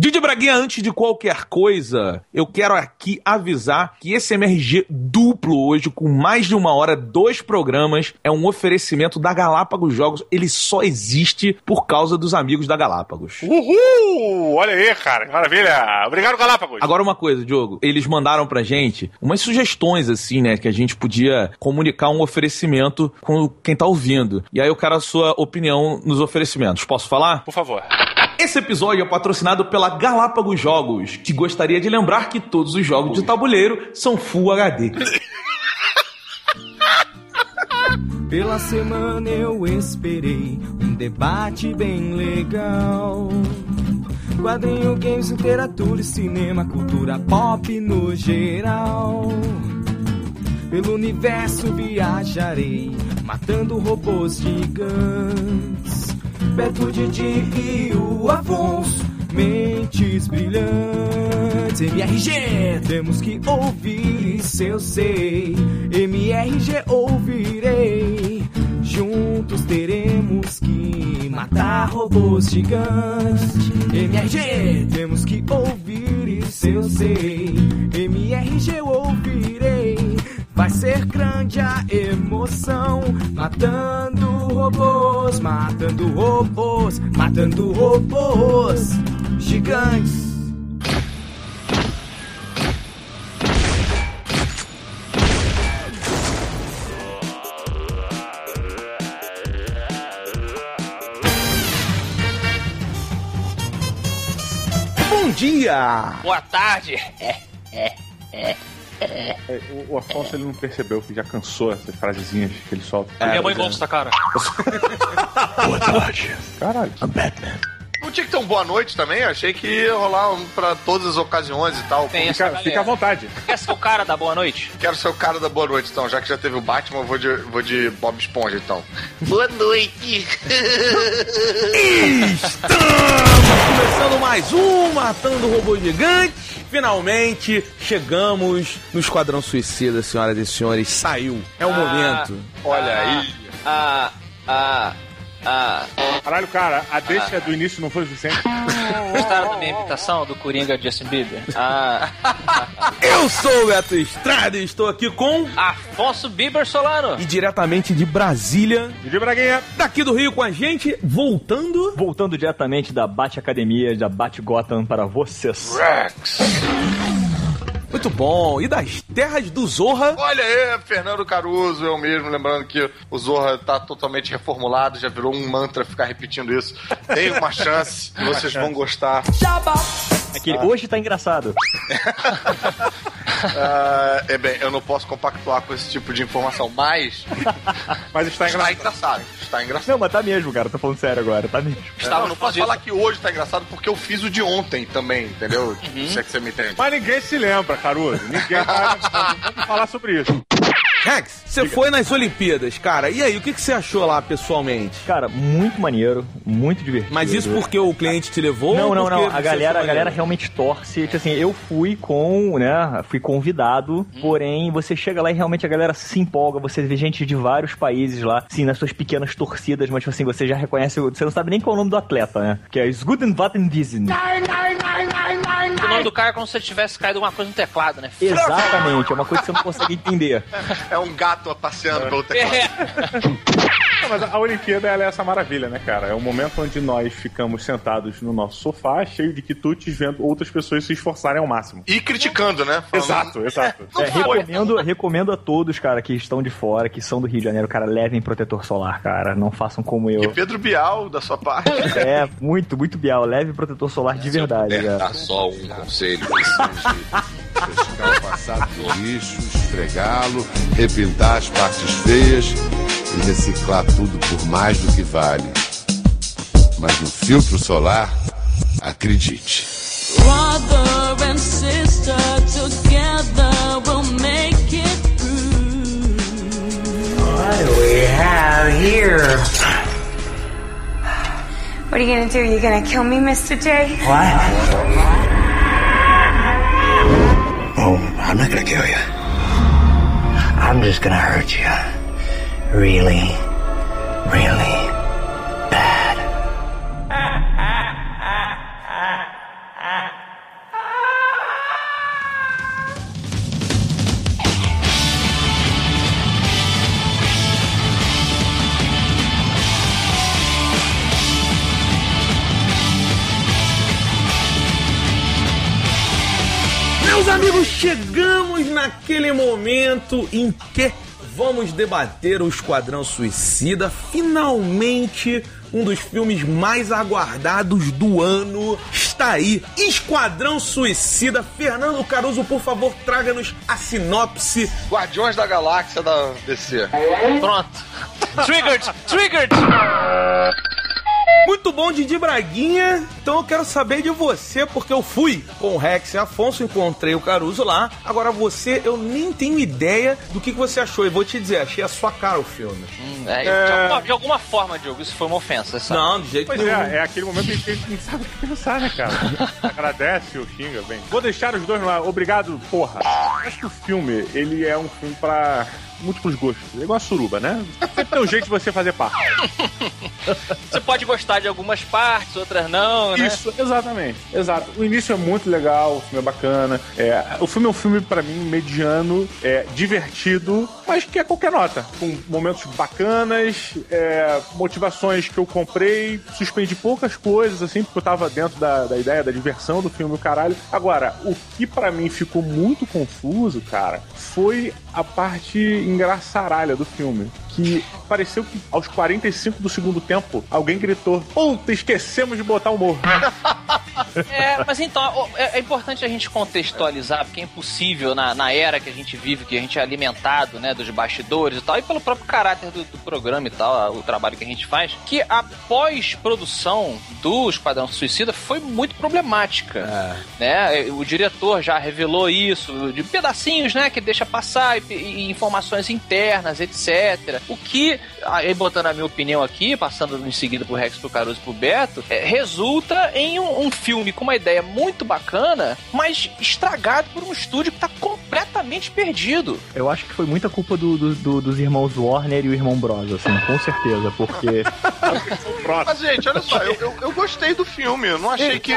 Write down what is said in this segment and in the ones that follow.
Didi Braguinha, antes de qualquer coisa, eu quero aqui avisar que esse MRG duplo hoje, com mais de uma hora, dois programas, é um oferecimento da Galápagos Jogos. Ele só existe por causa dos amigos da Galápagos. Uhul! Olha aí, cara, que maravilha! Obrigado, Galápagos! Agora uma coisa, Diogo, eles mandaram pra gente umas sugestões, assim, né, que a gente podia comunicar um oferecimento com quem tá ouvindo. E aí eu quero a sua opinião nos oferecimentos. Posso falar? Por favor. Esse episódio é patrocinado pela Galápagos Jogos, que gostaria de lembrar que todos os jogos de tabuleiro são Full HD. Pela semana eu esperei um debate bem legal. Quadrinho, games, literatura cinema, cultura pop no geral. Pelo universo viajarei, matando robôs gigantes. Beto Didi e o Afonso, mentes brilhantes. MRG, temos que ouvir, isso eu sei. MRG ouvirei. Juntos teremos que matar robôs gigantes. MRG, temos que ouvir, isso eu sei. MRG ouvirei. Vai ser grande a emoção, matando robôs, matando robôs, matando robôs gigantes. Bom dia! Boa tarde. É, é, é. É, o, o Afonso ele não percebeu que já cansou essas frasezinhas que ele solta. Minha mãe gosta, cara. Boa tarde. Caralho. I'm Batman. Não tinha que ter um boa noite também? Achei que ia rolar um pra todas as ocasiões e tal. Tem essa Fica, galera. fica à vontade. Quer ser o cara da boa noite? Quero ser o cara da boa noite, então. Já que já teve o Batman, eu vou de, vou de Bob Esponja, então. Boa noite! Começando mais um Matando Robô Gigante. Finalmente chegamos no Esquadrão Suicida, senhoras e senhores. Saiu. É o Ah. momento. Olha aí. Ah, ah, ah. Caralho, cara, a deixa do início não foi suficiente. Gostaram da minha imitação do Coringa Justin Bieber? Ah, Eu sou o Beto Estrada e estou aqui com. Afonso Bieber Solano. E diretamente de Brasília, Didi Braguinha. daqui do Rio com a gente, voltando. Voltando diretamente da Bate Academia, da Bate Gotham para vocês. Rex. Muito bom. E das terras do Zorra. Olha aí, Fernando Caruso, eu mesmo, lembrando que o Zorra tá totalmente reformulado, já virou um mantra ficar repetindo isso. Tem uma chance, vocês vão gostar. Aquele, Hoje tá engraçado. Ah, é bem, eu não posso compactuar com esse tipo de informação, mas Mas está está engraçado. engraçado. Está engraçado. Não, mas tá mesmo, cara. Tô falando sério agora, tá mesmo. Não, eu não posso falar que hoje tá engraçado porque eu fiz o de ontem também, entendeu? Se é que você me entende. Mas ninguém se lembra, Caruso. Ninguém vai vamos falar sobre isso. Rex, você foi nas Olimpíadas, cara. E aí, o que, que você achou lá pessoalmente? Cara, muito maneiro, muito divertido. Mas isso porque o cliente te levou? Não, ou não, não. A galera, a galera realmente torce. Tipo assim, eu fui com, né? Fui convidado, porém você chega lá e realmente a galera se empolga. Você vê gente de vários países lá, sim, nas suas pequenas torcidas, mas tipo assim, você já reconhece. Você não sabe nem qual é o nome do atleta, né? Que é Sgudenvattenwiesen. O nome do cara é como se tivesse caído alguma coisa no teclado, né? Exatamente, é uma coisa que você não consegue entender. É um gato passeando pelo teclado. É. Não, mas a Olimpíada ela é essa maravilha, né, cara? É um momento onde nós ficamos sentados no nosso sofá, cheio de quitutes, vendo outras pessoas se esforçarem ao máximo. E criticando, né? Falando- Exato, exato. É, foi. recomendo, recomendo a todos, cara, que estão de fora, que são do Rio de Janeiro, cara, levem protetor solar, cara. Não façam como E eu. Pedro Bial, da sua parte. É, muito, muito bial. Leve protetor solar de verdade, cara. dar só um conselho O do lixo, esfregá-lo, repintar as partes feias e reciclar tudo por mais do que vale. Mas no filtro solar, acredite. Brother and sister together we'll make it through. we have here? What are you gonna do? You gonna kill me, Mr. J? What? I'm not gonna kill you. I'm just gonna hurt you. Really, really chegamos naquele momento em que vamos debater o Esquadrão Suicida. Finalmente, um dos filmes mais aguardados do ano está aí. Esquadrão Suicida. Fernando Caruso, por favor, traga-nos a sinopse. Guardiões da Galáxia da DC. Pronto. Triggered! Triggered! Muito bom, Didi Braguinha. Então eu quero saber de você, porque eu fui com o Rex e Afonso, encontrei o Caruso lá. Agora você, eu nem tenho ideia do que, que você achou. E vou te dizer, achei a sua cara o filme. Hum, é, De, alguma, de alguma forma, Diogo, isso foi uma ofensa, sabe? Não, de jeito Pois nenhum. é, é aquele momento em que a gente não sabe o que pensar, né, cara? Agradece o xinga, bem. Vou deixar os dois lá. Obrigado, porra. Acho que o filme, ele é um filme pra múltiplos gostos. É igual a suruba, né? Sempre tem um jeito de você fazer parte. Você pode gostar de algumas partes, outras não, né? Isso, exatamente. Exato. O início é muito legal, o filme é bacana. É, o filme é um filme, pra mim, mediano, é, divertido, mas que é qualquer nota. Com momentos bacanas, é, motivações que eu comprei, suspendi poucas coisas, assim, porque eu tava dentro da, da ideia da diversão do filme, o caralho. Agora, o que pra mim ficou muito confuso, cara, foi a parte engraçaralha do filme. Que pareceu que aos 45 do segundo tempo, alguém gritou: Puta, esquecemos de botar humor. É, mas então, é, é importante a gente contextualizar, porque é impossível na, na era que a gente vive, que a gente é alimentado, né, dos bastidores e tal, e pelo próprio caráter do, do programa e tal, o trabalho que a gente faz, que a pós-produção do Esquadrão Suicida foi muito problemática, né? O diretor já revelou isso, de pedacinhos, né, que deixa passar, e, e informações internas, etc. O que, aí botando a minha opinião aqui, passando em seguida pro Rex, pro Caruso e pro Beto, é, resulta em um, um filme com uma ideia muito bacana, mas estragado por um estúdio que tá completamente perdido. Eu acho que foi muita culpa do- do- do- dos irmãos Warner e o irmão Bros, assim, com certeza, porque. Mas, gente, olha só, eu, eu, eu gostei do filme, eu não achei que.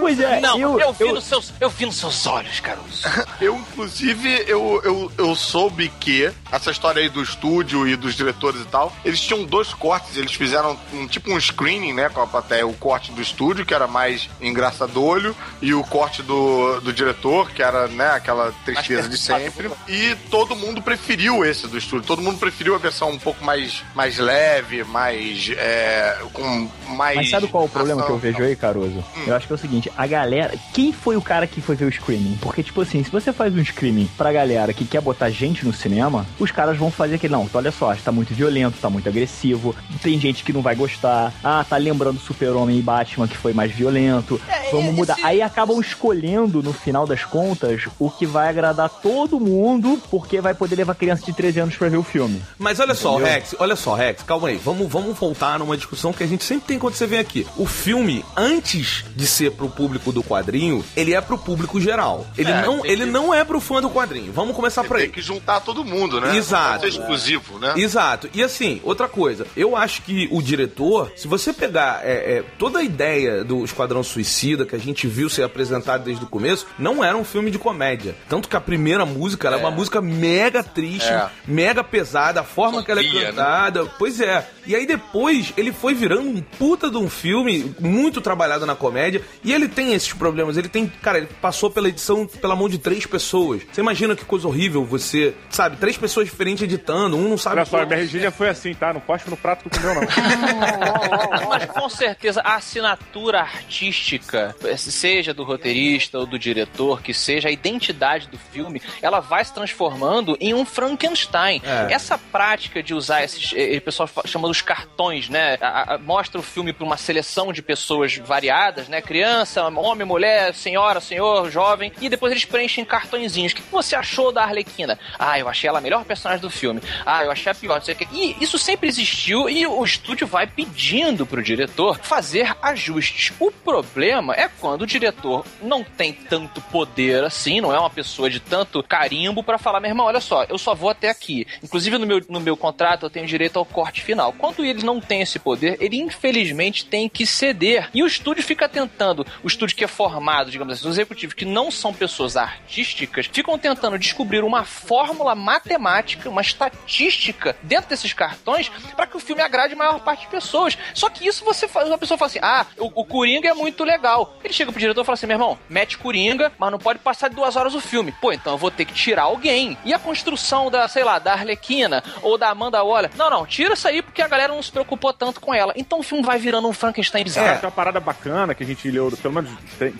Pois é, Não, eu, eu, vi Nos seus, eu vi nos seus olhos, Caruso. Eu, inclusive, eu, eu, eu soube que essa história aí do estúdio e dos diretores e tal, eles tinham dois cortes. Eles fizeram um tipo um screening, né, com a plateia. O corte do estúdio, que era mais engraçadolho, e o corte do, do diretor, que era, né, aquela tristeza de sempre. E todo mundo preferiu esse do estúdio. Todo mundo preferiu a versão um pouco mais, mais leve, mais. É, com mais. Mas sabe qual é o problema que eu ação. vejo aí, Caruso? Eu acho que é o seguinte, a galera. Quem foi o cara que foi ver o screaming? Porque, tipo assim, se você faz um screaming pra galera que quer botar gente no cinema, os caras vão fazer aquele. Não, olha só, tá muito violento, tá muito agressivo, tem gente que não vai gostar. Ah, tá lembrando Super-Homem e Batman que foi mais violento. Vamos mudar. Aí acabam escolhendo, no final das contas, o que vai agradar todo mundo, porque vai poder levar criança de 13 anos pra ver o filme. Mas olha só, Entendeu? Rex, olha só, Rex, calma aí. Vamos, vamos voltar numa discussão que a gente sempre tem quando você vem aqui. O filme, antes de ser pro público do quadrinho, ele é pro público geral. Ele, É, não, ele que- não é pro fã do quadrinho. Vamos começar por aí. Que juntar todo mundo, né? Exato. Não ser exclusivo, né? Exato. E assim, outra coisa, eu acho que o diretor, se você pegar é, é, toda a ideia do Esquadrão Suicida que a gente viu ser apresentado desde o começo, não era um filme de comédia. Tanto que a primeira música era uma música mega triste, É. mega pesada, a forma que ela é né? cantada. Pois é. E aí depois ele foi virando um puta de um filme muito trabalhado na comédia. E ele tem esses problemas. Ele tem. Cara, ele passou pela edição pela mão de três pessoas. Você imagina que coisa horrível você. Sabe, três pessoas diferentes editando, um não sabe. Olha só, a MRG já foi assim, tá? Não cospe no prato que tu comeu, não. Mas com certeza a assinatura artística, seja do roteirista ou do diretor, que seja a identidade do filme, ela vai se transformando em um Frankenstein. É. Essa prática de usar esses. eh, O pessoal chama dos cartões, né? A- a- mostra o filme para uma seleção de pessoas variadas, né? Criança, homem, mulher, senhora, senhor, jovem, e depois eles preenchem cartõezinhos. O que você achou da Arlequina? Ah, eu achei ela a melhor personagem do filme. Ah, eu achei a pior, não sei o quê. E isso sempre existiu e o estúdio vai pedindo pro diretor fazer ajustes. O problema é quando o diretor não tem tanto poder assim, não é uma pessoa de tanto carimbo pra falar, meu irmão, olha só, eu só vou até aqui. Inclusive no meu, no meu contrato eu tenho direito ao corte final. Quando eles não têm esse poder, ele infelizmente tem que ceder. E o estúdio fica tentando, o estúdio que é formado, digamos assim, os executivos que não são pessoas artísticas, ficam tentando descobrir uma fórmula matemática, uma estatística dentro desses cartões para que o filme agrade a maior parte de pessoas. Só que isso você faz, uma pessoa fala assim: ah, o, o Coringa é muito legal. Ele chega pro diretor e fala assim: meu irmão, mete Coringa, mas não pode passar de duas horas o filme. Pô, então eu vou ter que tirar alguém. E a construção da, sei lá, da Arlequina ou da Amanda Waller? Não, não, tira isso aí porque a galera não se preocupou tanto com ela. Então o filme vai virando um Frankenstein É, bizarro. tem uma parada bacana que a gente leu, pelo menos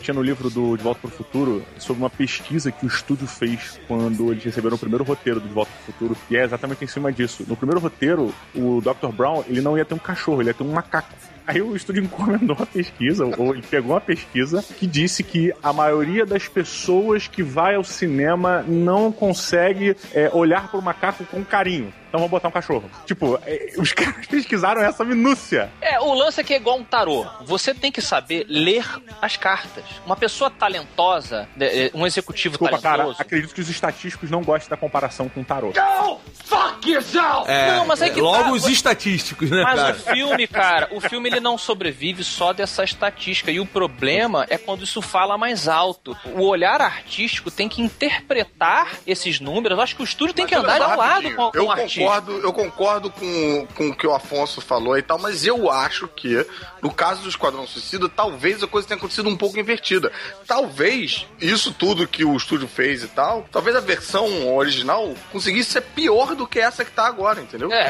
tinha no livro do De Volta para o Futuro, sobre uma pesquisa que o estúdio fez quando eles receberam o primeiro roteiro do De Volta para o Futuro, e é exatamente em cima disso. No primeiro roteiro, o Dr. Brown, ele não ia ter um cachorro, ele ia ter um macaco. Aí o estúdio encomendou uma pesquisa, ou ele pegou uma pesquisa que disse que a maioria das pessoas que vai ao cinema não consegue é, olhar para o macaco com carinho. Então vamos botar um cachorro. Tipo, é, os caras pesquisaram essa minúcia. É, o lance é que é igual um tarô. Você tem que saber ler as cartas. Uma pessoa talentosa, de- um executivo Desculpa, cara, talentoso. acredito que os estatísticos não gostam da comparação com o tarô. É, Não, mas é que logo tá, os estatísticos, né, Mas cara? o filme, cara, o filme ele não sobrevive só dessa estatística. E o problema é quando isso fala mais alto. O olhar artístico tem que interpretar esses números. Eu acho que o estúdio tem que Mas andar olha ao lado com, com o artista. Concordo, eu concordo com, com o que o Afonso falou e tal, mas eu acho que no caso do Esquadrão Suicida, talvez a coisa tenha acontecido um pouco invertida. Talvez isso tudo que o estúdio fez e tal, talvez a versão original conseguisse ser pior do que essa que tá agora, entendeu? É,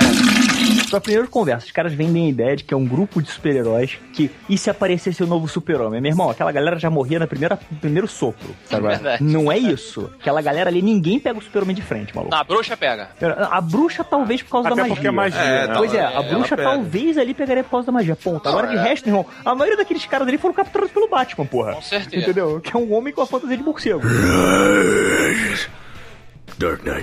Pra primeira conversa, os caras vendem a ideia de que é um grupo de super-heróis que, e se aparecesse o novo super-homem? Meu irmão, aquela galera já morria na primeira, no primeiro sopro, sabe? verdade. Não é isso. Aquela galera ali, ninguém pega o super-homem de frente, maluco. não, a bruxa pega. A bruxa talvez por causa Até da magia. porque é magia. É, né? Pois é, É, a bruxa talvez ali pegaria por causa da magia. Ponto. Agora de é. resto, irmão, a maioria daqueles caras ali foram capturados pelo Batman, porra. Com certeza. Entendeu? Que é um homem com a fantasia de morcego.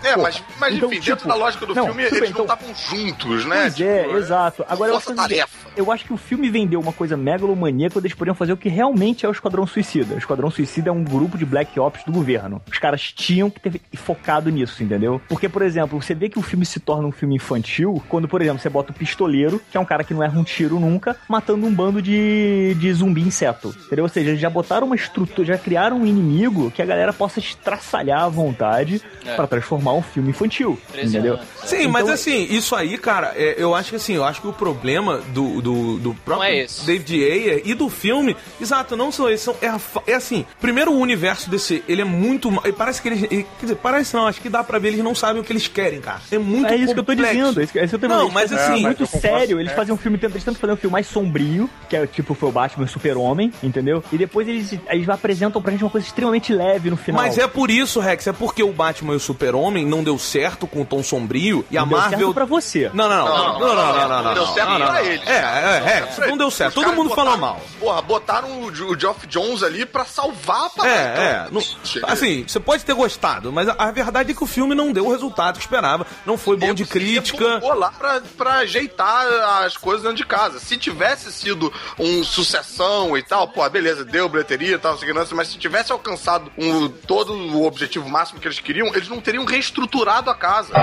É, mas, mas Então, enfim, tipo, dentro da lógica do não, filme, eles bem, não então- estavam juntos, né? Pois é, Tipo, exato. Agora eu força-tarefa. Eu acho que o filme vendeu uma coisa megalomaníaca quando eles poderiam fazer o que realmente é o Esquadrão Suicida. O Esquadrão Suicida é um grupo de Black Ops do governo. Os caras tinham que ter focado nisso, entendeu? Porque, por exemplo, você vê que o filme se torna um filme infantil quando, por exemplo, você bota o pistoleiro, que é um cara que não erra um tiro nunca, matando um bando de, de zumbi inseto. Entendeu? Ou seja, eles já botaram uma estrutura, já criaram um inimigo que a galera possa estraçalhar à vontade É. pra transformar um filme infantil. 13 Entendeu? Sim, mas Então- assim, isso aí, cara, é, eu acho que assim, eu acho que o problema do, do, do próprio é. David Ayer e do filme, exato, não são esses, são, é, a é assim, primeiro o universo desse, ele é muito, parece que eles, quer dizer, parece não, acho que dá pra ver, eles não sabem o que eles querem, cara. É muito É isso que eu tô complexo. dizendo. É isso que, é isso que eu tô Não, mas Eles assim, mas muito concordo, sério. Eles é. fazem um filme, eles tentam fazer um filme mais sombrio, que é tipo foi o Batman e o Super-Homem, entendeu? E depois eles, eles apresentam pra gente uma coisa extremamente leve no final. Mas é por isso, Rex, é porque o Batman e o Super-Homem não deu certo com o tom sombrio e a Não deu Marvel. certo pra você. Não, não, não. Não, não, não, não, não. Não deu certo não, não, pra não. eles. É, é, Rex, não deu certo. Os Todo mundo falou botaram- mal. Porra, botaram o, o Geoff Jones ali pra salvar a parada. É, é. Não- assim, você pode ter gostado, mas a, a verdade é que o filme não deu o resultado que esperava. Não foi bom de crítica. rebocou lá pra, pra ajeitar as coisas dentro de casa. Se tivesse sido um sucessão e tal, pô, beleza, deu bilheteria e tal, segurança, mas se tivesse alcançado um, todo o objetivo máximo que eles queriam, eles não teriam reestruturado a casa.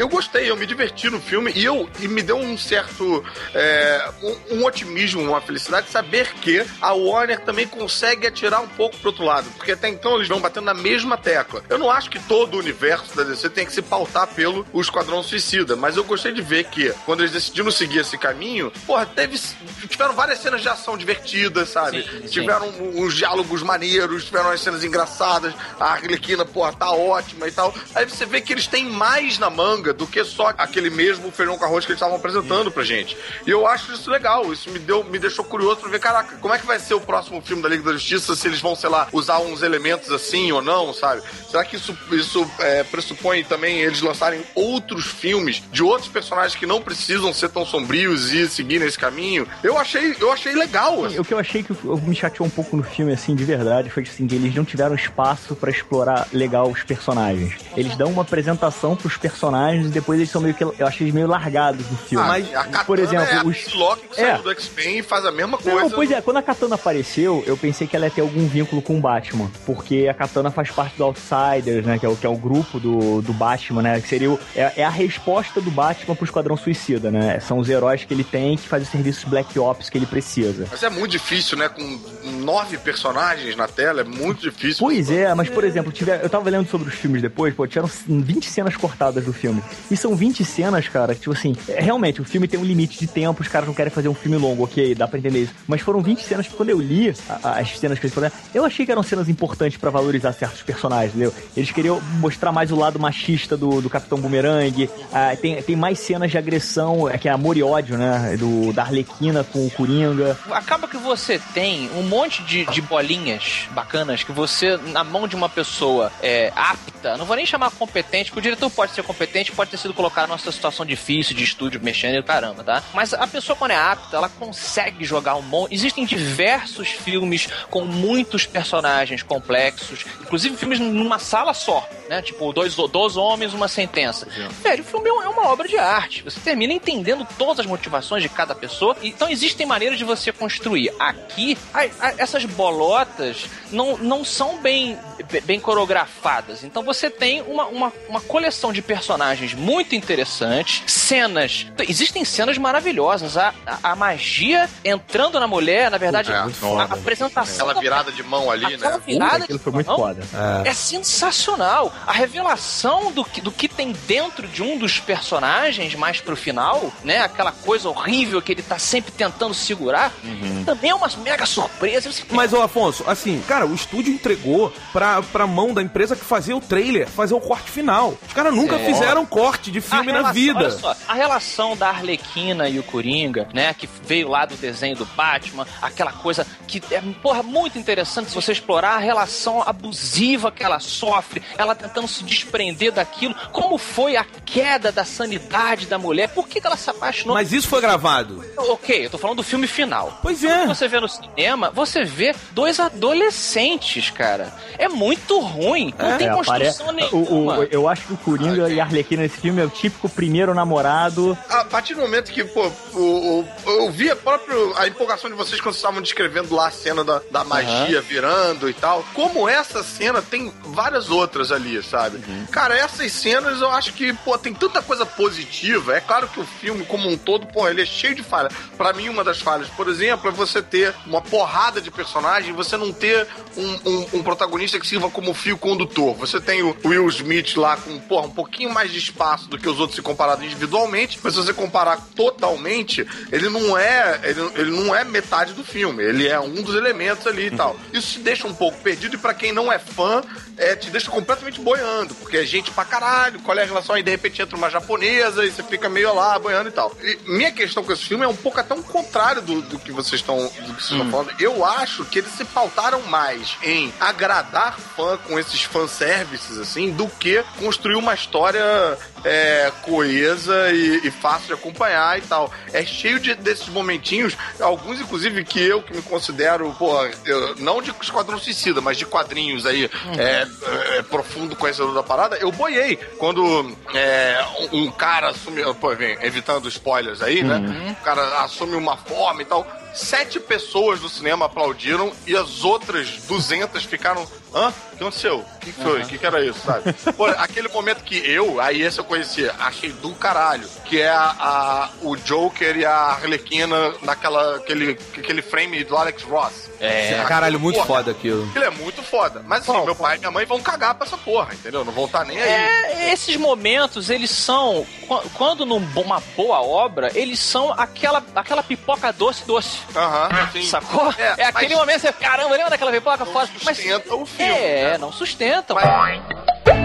Eu gostei, eu me diverti no filme e eu e me deu um certo é, um, um otimismo, uma felicidade de saber que a Warner também consegue atirar um pouco pro outro lado, porque até então eles vão batendo na mesma tecla. Eu não acho que todo o universo da DC tem que se pautar pelo o Esquadrão Suicida, mas eu gostei de ver que quando eles decidiram seguir esse caminho, porra, teve tiveram várias cenas de ação divertidas, sabe? Sim, sim. tiveram uns diálogos maneiros, tiveram as cenas engraçadas, a Arlequina, porra, tá ótima e tal. Aí você vê que eles têm mais na manga do que só aquele mesmo feijão com arroz que eles estavam apresentando pra gente. E eu acho isso legal, isso me deu, me deixou curioso pra ver, caraca, como é que vai ser o próximo filme da Liga da Justiça, se eles vão, sei lá, usar uns elementos assim ou não, sabe? Será que isso, isso é, pressupõe também eles lançarem outros filmes de outros personagens que não precisam ser tão sombrios e seguir nesse caminho? Eu achei, eu achei legal. assim. O que eu achei que me chateou um pouco no filme, assim, de verdade, foi assim, que eles não tiveram espaço pra explorar legal os personagens. Eles dão uma apresentação pros personagens personagens depois eles são meio que. Eu acho eles meio largados no filme. Ah, Mas, a Katana por exemplo, é a os. Psylocke que É. saiu do X-Men e faz a mesma coisa. Não, pois é, quando a Katana apareceu, eu pensei que ela ia ter algum vínculo com o Batman. Porque a Katana faz parte do Outsiders, né? Que é o, que é o grupo do, do Batman, né? Que seria o, é, é a resposta do Batman pro Esquadrão Suicida, né? São os heróis que ele tem que fazem os serviços Black Ops que ele precisa. Mas é muito difícil, né? Com nove personagens na tela, é muito difícil. Pois é, mas por exemplo, tiver, eu tava lendo sobre os filmes depois, pô, tiveram 20 cenas cortadas do filme. E são 20 cenas, cara, que, tipo assim, é, realmente, o filme tem um limite de tempo, os caras não querem fazer um filme longo, ok, dá pra entender isso. Mas foram 20 cenas que quando eu li a- a- as cenas que eles fizeram, eu achei que eram cenas importantes pra valorizar certos personagens, entendeu? Eles queriam mostrar mais o lado machista do, do Capitão Boomerang, ah, tem, tem mais cenas de agressão, é que é amor e ódio, né? Do, da Arlequina com o Coringa. Acaba que você tem um monte de, de bolinhas bacanas que você, na mão de uma pessoa é, apta, não vou nem chamar competente, porque o diretor pode ser competente, pode ter sido colocado numa situação difícil de estúdio mexendo e caramba, tá? Mas a pessoa, quando é apta, ela consegue jogar um monte. Existem diversos filmes com muitos personagens complexos, inclusive filmes numa sala só, né? Tipo, dois, dois homens, uma sentença. Velho, o filme é uma obra de arte. Você termina entendendo todas as motivações de cada pessoa. Então existem maneiras de você construir. Aqui, a- a- essas bolotas não, não são bem, bem coreografadas. Então você tem uma, uma, uma coleção de personagens muito interessantes, cenas. Existem cenas maravilhosas. A, a, a magia entrando na mulher, na verdade, É, a, apresentação. Aquela da- virada de mão ali, Aquela né? virada Aquilo de foi muito foda. é sensacional. A revelação do que, do que tem dentro de um dos personagens mais pro final, né? Aquela coisa horrível que ele tá sempre tentando segurar, também é uma mega surpresa. Você- Mas, ô Afonso, assim, cara, o estúdio entregou pra, pra mão da empresa que fazia o trailer, fazer o corte final. Os caras nunca É. fizeram corte de filme na relação- vida. Olha só, a relação da Arlequina e o Coringa, né, que veio lá do desenho do Batman, aquela coisa que é, porra, muito interessante se você explorar a relação abusiva que ela sofre, ela tentando se desprender daquilo, como foi a queda da sanidade da mulher, por que, que ela se apaixonou? Mas isso foi gravado. Ok, eu tô falando do filme final. Pois é. Quando você vê no cinema, você vê dois adolescentes, cara. É muito ruim. Não tem É, construção apare- nenhuma. o, o- eu acho que o Coringa e a Arlequina nesse filme é o típico primeiro namorado. A partir do momento que, pô, o, o- eu vi a própria a empolgação de vocês quando vocês estavam descrevendo lá a cena da, da magia virando e tal. Como essa cena tem várias outras ali, sabe? Cara, essas cenas eu acho que, pô, tem tanta coisa positiva. É claro que o filme, como um todo, pô, ele é cheio de falhas. Pra mim, uma das falhas, por exemplo, é você ter uma porrada de personagens e você não ter um, um- um protagonista que sirva como fio condutor. Você tem o Will Smith lá com, porra, um pouquinho mais de espaço do que os outros se comparado individualmente, mas se você comparar totalmente, ele não é, ele, ele não é metade do filme. Ele é um dos elementos ali e tal. Isso te deixa um pouco perdido e pra quem não é fã, é, te deixa completamente boiando, porque é gente pra caralho, qual é a relação aí, de repente entra uma japonesa e você fica meio lá boiando e tal. E minha questão com esse filme é um pouco até um contrário do, do que vocês estão do que vocês estão falando. Eu acho que eles se pautaram mais em agradar fã com esses fanservices, assim, do que construir uma história é, coesa e, e fácil de acompanhar e tal. É cheio de, desses momentinhos, alguns inclusive que eu que me considero, pô, eu- não de Esquadrão Suicida, mas de quadrinhos aí, é, é, profundo conhecedor da parada, eu boiei. Quando é, um, um cara assume, pô, vem, evitando spoilers aí, né? O cara assume uma forma e tal. Sete pessoas do cinema aplaudiram e as outras 200 ficaram. Hã? O que aconteceu? O que foi? O que, que era isso, sabe? Pô, aquele momento que eu, aí esse eu conhecia, achei do caralho. Que é a, a- o Joker e a Arlequina naquela aquele, aquele frame do Alex Ross. É, caralho, muito Porra, foda aquilo. Ele é muito foda. Mas assim, meu pai e minha mãe vão cagar pra essa porra, entendeu? Não vão estar nem aí. É, esses momentos, eles são, qu- quando numa boa obra, eles são aquela, aquela pipoca doce doce. Aham, sim. Sacou? É, É, aquele mas- momento, você, caramba, lembra daquela pipoca foda? Mas Sustenta o filme. é, né? não sustentam. Mas-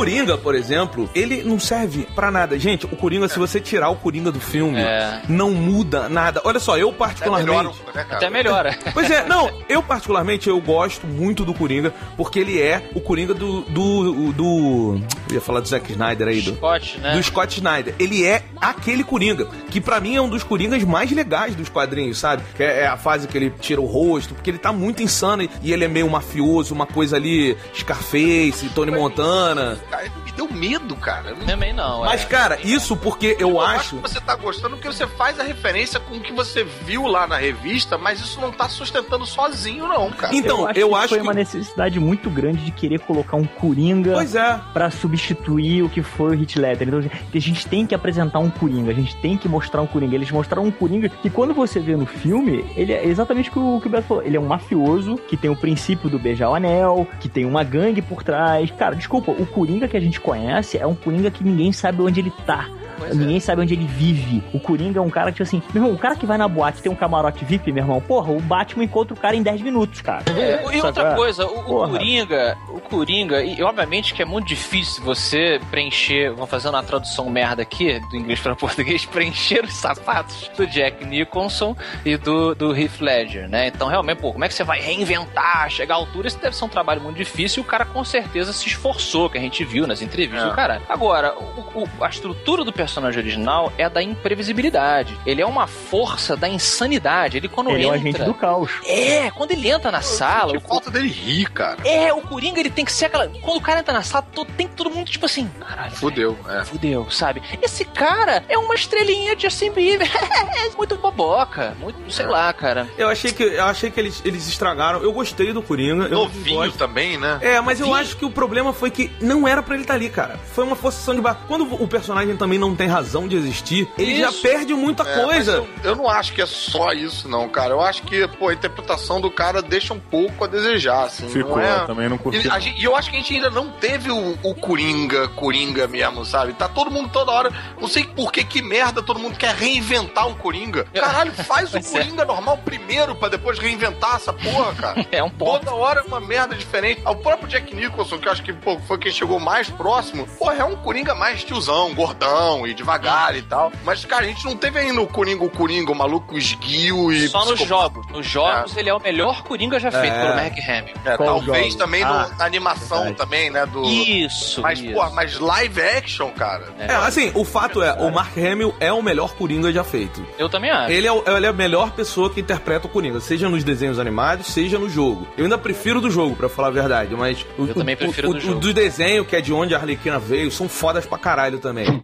Coringa Coringa, por exemplo, ele não serve pra nada. Gente, o Coringa, se você tirar o Coringa do filme, É. não muda nada. Olha só, eu Até particularmente. melhora, né, cara? Até melhora. Pois é, não, eu particularmente eu gosto muito do Coringa, porque ele é o Coringa do. do. do. Eu ia falar do Zack Snyder aí, do. Scott, né? Do Scott Snyder. Ele é aquele Coringa, que pra mim é um dos Coringas mais legais dos quadrinhos, sabe? Que é é a fase que ele tira o rosto, porque ele tá muito insano e- e ele é meio mafioso, uma coisa ali, Scarface, Tony Montana. Cara, ele me deu medo, cara. Também não. Mas, é. cara, isso porque eu acho. que você tá gostando porque você faz a referência com o que você viu lá na revista, mas isso não tá sustentando sozinho, não, cara. Então, eu acho eu que acho foi que. uma necessidade muito grande de querer colocar um Coringa Pois é. pra substituir o que foi o Hit Ledger. Então, assim, a gente tem que apresentar um Coringa, a gente tem que mostrar um Coringa. Eles mostraram um Coringa que quando você vê no filme, ele é exatamente o que o, o que o Beto falou. Ele é um mafioso que tem o princípio do beijar o anel, que tem uma gangue por trás. Cara, desculpa, o Coringa que a gente conhece é um Coringa que ninguém sabe onde ele tá. Pois é. Ninguém sabe onde ele vive. O Coringa é um cara que, tipo assim, meu irmão, o cara que vai na boate tem um camarote VIP, meu irmão, porra, o Batman encontra o cara em 10 minutos, cara. É, e outra coisa, o, o. Coringa, Coringa, e obviamente que é muito difícil você preencher, vou fazer uma tradução merda aqui, do inglês para português, preencher os sapatos do Jack Nicholson e do, do Heath Ledger, né? Então, realmente, pô, como é que você vai reinventar, chegar à altura? Isso deve ser um trabalho muito difícil e o cara com certeza se esforçou, que a gente viu nas entrevistas É. do cara. Agora, o- o- a estrutura do personagem original é a da imprevisibilidade. Ele é uma força da insanidade. Ele quando Ele é o entra... agente do caos. É, quando ele entra na sala, Que o, falta dele rir, cara. é, o Coringa ele tem que ser aquela. Quando o cara entra na sala, to- tem todo mundo tipo assim, caralho. Fudeu, é. Fudeu, sabe? Esse cara é uma estrelinha de Justin Bieber. É muito boboca. Muito, sei lá, cara. Eu achei que, eu achei que eles, eles estragaram. Eu gostei do Coringa. Eu Novinho também, né? É, mas eu Novinho. acho que o problema foi que não era pra ele estar ali, cara. Foi uma forçação de barra. Quando o personagem também não tem razão de existir, ele já Isso. perde muita É, mas coisa. Eu, eu não acho que é só isso, não, cara. Eu acho que, pô, a interpretação do cara deixa um pouco a desejar, assim. Ficou, não é... eu também não curti. E eu acho que a gente ainda não teve o, o Coringa, Coringa mesmo, sabe? Tá todo mundo toda hora. Não sei por que, que merda todo mundo quer reinventar o Coringa. Caralho, faz o é. Coringa normal primeiro pra depois reinventar essa porra, cara. É um ponto. Toda hora uma merda diferente. O próprio Jack Nicholson, que eu acho que pô, foi quem chegou mais próximo, porra, é um Coringa mais tiozão, gordão e devagar e tal. Mas, cara, a gente não teve ainda o Coringa, o Coringa, o maluco esguio e. Só nos jogos. Nos jogos, ele é o melhor Coringa já feito É. pelo Mark Hamill. É, talvez jogo? também no- Ah, na animação verdade. também, né? Do... Isso. Mas, isso. pô, mas live action, cara. É, assim, o fato é, o Mark Hamill é o melhor Coringa já feito. Eu também acho. Ele é, o- ele é a melhor pessoa que interpreta o Coringa, seja nos desenhos animados, seja no jogo. Eu ainda prefiro do jogo, pra falar a verdade, mas... O, Eu também o- prefiro o, do o- jogo. do desenho, que é de onde a Arlequina veio, são fodas pra caralho também.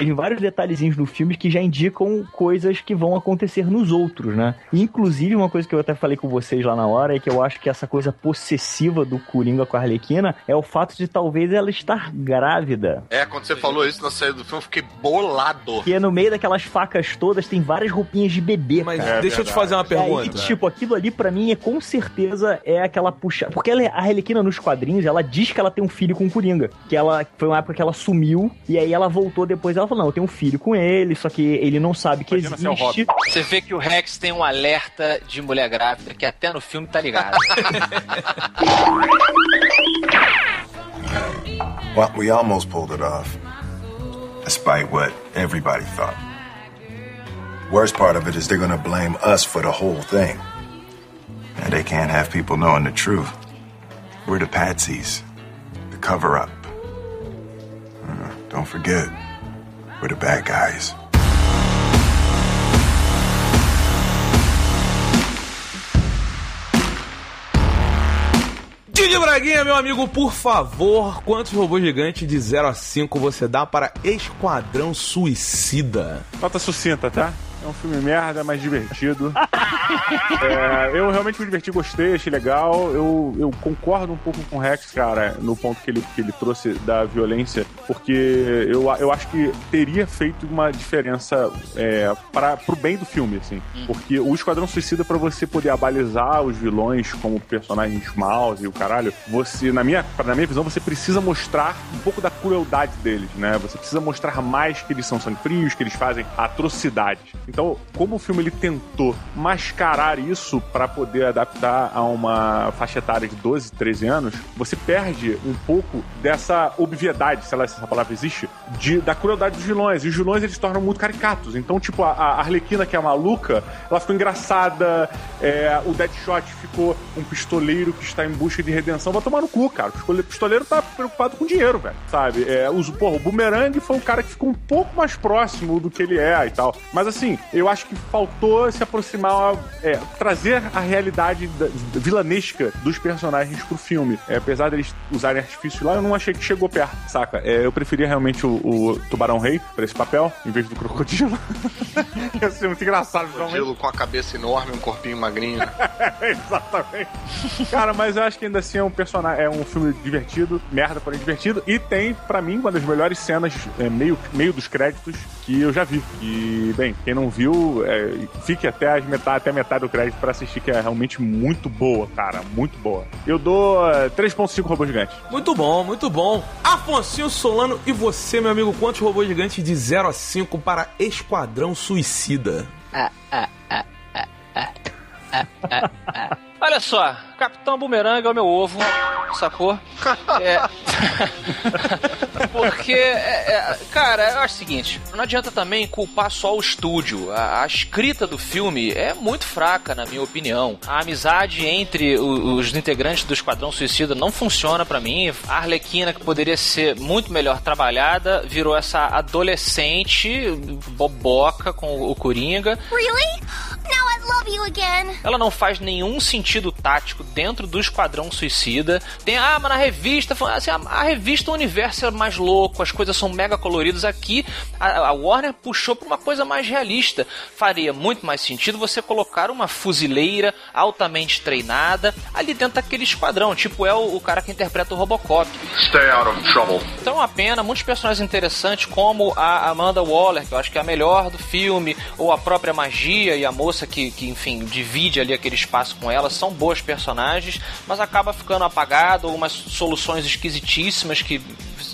Tem vários detalhezinhos no filme que já indicam coisas que vão acontecer nos outros, né? E, inclusive, uma coisa que eu até falei com vocês lá na hora é que eu acho que essa coisa possessiva do Coringa com a Arlequina é o fato de talvez ela estar grávida. É, quando você falou isso na saída do filme, eu fiquei bolado. Que no meio daquelas facas todas tem várias roupinhas de bebê, Mas cara. deixa eu te fazer uma E aí, pergunta. tipo, aquilo ali pra mim é com certeza é aquela puxa. Porque ela, a Arlequina nos quadrinhos, ela diz que ela tem um filho com o Coringa. Que ela foi uma época que ela sumiu e aí ela voltou depois. Ela falou: Não, eu tenho um filho com ele, só que ele não sabe que Imagina existe. Você vê que o Rex tem um alerta de mulher grávida, que até no filme tá ligado. Well, we almost pulled it off. Despite what everybody thought. Worst part of it is they're gonna blame us for the whole thing. And they can't have people knowing the truth. We're the patsies, the cover up. Uh, don't forget, we're the bad guys. Didi Braguinha, meu amigo, por favor, quantos robôs gigantes de 0 a 5 você dá para Esquadrão Suicida? Nota sucinta, tá? É um filme merda, mas divertido. É, eu realmente me diverti, gostei, achei legal. Eu, eu concordo um pouco com o Rex, cara, no ponto que ele, que ele trouxe da violência, porque eu, eu acho que teria feito uma diferença é, para pro bem do filme, assim. Porque o Esquadrão Suicida, pra você poder abalizar os vilões como personagens maus e o caralho, você, na minha, na minha visão, você precisa mostrar um pouco da crueldade deles, né? Você precisa mostrar mais que eles são sangue frios, que eles fazem atrocidades. Então, como o filme ele tentou mascarar isso pra poder adaptar a uma faixa etária de 12, 13 anos, você perde um pouco dessa obviedade, sei lá se essa palavra existe, de, da crueldade dos vilões. E os vilões eles se tornam muito caricatos. Então, tipo, a, a Arlequina, que é maluca, ela ficou engraçada, é, o Deadshot ficou um pistoleiro que está em busca de redenção. Vai tomar no cu, cara. O pistoleiro tá preocupado com dinheiro, velho. Sabe? É, porra, o Boomerang foi um cara que ficou um pouco mais próximo do que ele é e tal. Mas assim, eu acho que faltou se aproximar, é, trazer a realidade da, vilanesca dos personagens pro filme. É, apesar deles usarem artifício lá, eu não achei que chegou perto, saca? É, eu preferia realmente o, o Tubarão Rei pra esse papel, em vez do Crocodilo. Ia ser muito engraçado, realmente. Crocodilo com a cabeça enorme, um corpinho magrinho. Exatamente. Cara, mas eu acho que ainda assim é um personagem, é um filme divertido, merda, porém divertido. E tem, pra mim, uma das melhores cenas, é, meio, meio dos créditos, que eu já vi. E, bem, quem não viu, é, fique até, as metade, até metade do crédito pra assistir, que é realmente muito boa, cara. Muito boa. Eu dou é, 3.5 robôs gigantes. Muito bom, muito bom. Afonso Solano, e você, meu amigo, quantos robôs gigantes de 0 a 5 para Esquadrão Suicida? Olha só, Capitão Boomerang é o meu ovo, sacou? É... Porque, é, é, cara, eu acho o seguinte: não adianta também culpar só o estúdio. A, a escrita do filme é muito fraca, na minha opinião. A amizade entre o- os integrantes do Esquadrão Suicida não funciona pra mim. A Arlequina, que poderia ser muito melhor trabalhada, virou essa adolescente boboca com o Coringa. Really? Now I love you again. Ela não faz nenhum sentido tático dentro do Esquadrão Suicida. Tem, ah, mas na revista, assim, a, a revista o universo é mais louco, as coisas são mega coloridas. Aqui, a, a Warner puxou pra uma coisa mais realista. Faria muito mais sentido você colocar uma fuzileira altamente treinada ali dentro daquele esquadrão, tipo é o, o cara que interpreta o Robocop. Stay out of trouble. Então uma pena, muitos personagens interessantes, como a Amanda Waller, que eu acho que é a melhor do filme, ou a própria Magia e a moça que, que enfim, divide ali aquele espaço com ela, são boas personagens, mas acaba ficando apagado, algumas soluções esquisitíssimas que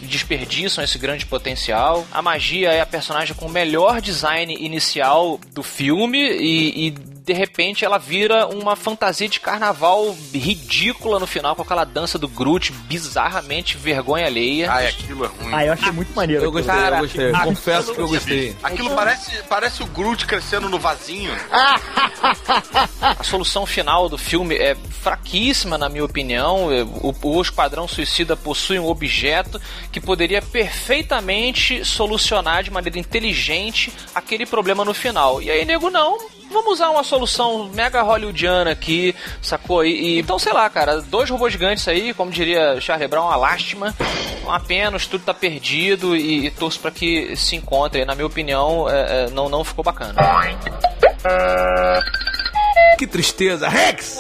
desperdiçam esse grande potencial. A Magia é a personagem com o melhor design inicial do filme e, e de repente ela vira uma fantasia de carnaval ridícula no final com aquela dança do Groot bizarramente vergonha alheia. Ai, aquilo é ruim. Ah, eu achei muito maneiro. Eu gostei, Cara, eu gostei. a- Confesso que eu gostei. Aquilo parece, parece o Groot crescendo no vasinho. A solução final do filme é fraquíssima, na minha opinião. É, O, o Esquadrão Suicida possui um objeto que poderia perfeitamente solucionar de maneira inteligente aquele problema no final. E aí, nego, não. Vamos usar uma solução mega hollywoodiana aqui, sacou? E, e- então, sei lá, cara, dois robôs gigantes aí, como diria Charlie Brown, uma lástima. Uma pena, o estúdio tá perdido e, e torço pra que se encontre. Na minha opinião, é, é, não, não ficou bacana. Que tristeza. Rex!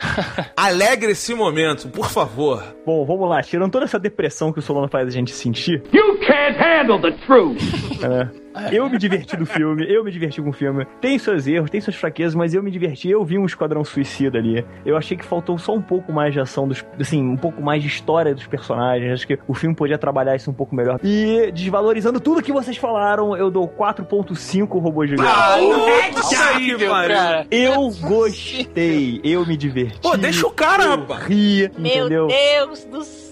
Alegre esse momento, por favor. Bom, vamos lá. Tirando toda essa depressão que o Solano faz a gente sentir. You can't handle the truth. É. Eu me diverti do filme, eu me diverti com o filme. Tem seus erros, tem suas fraquezas, mas eu me diverti. Eu vi um Esquadrão Suicida ali. Eu achei que faltou só um pouco mais de ação, dos, assim, um pouco mais de história dos personagens. Acho que o filme podia trabalhar isso um pouco melhor. E desvalorizando tudo que vocês falaram, eu dou 4.5 robôs gigantes. Ah, não, é que cara. Eu gostei, eu me diverti. Pô, deixa o cara, eu rapaz. ri, Meu entendeu? Deus do céu.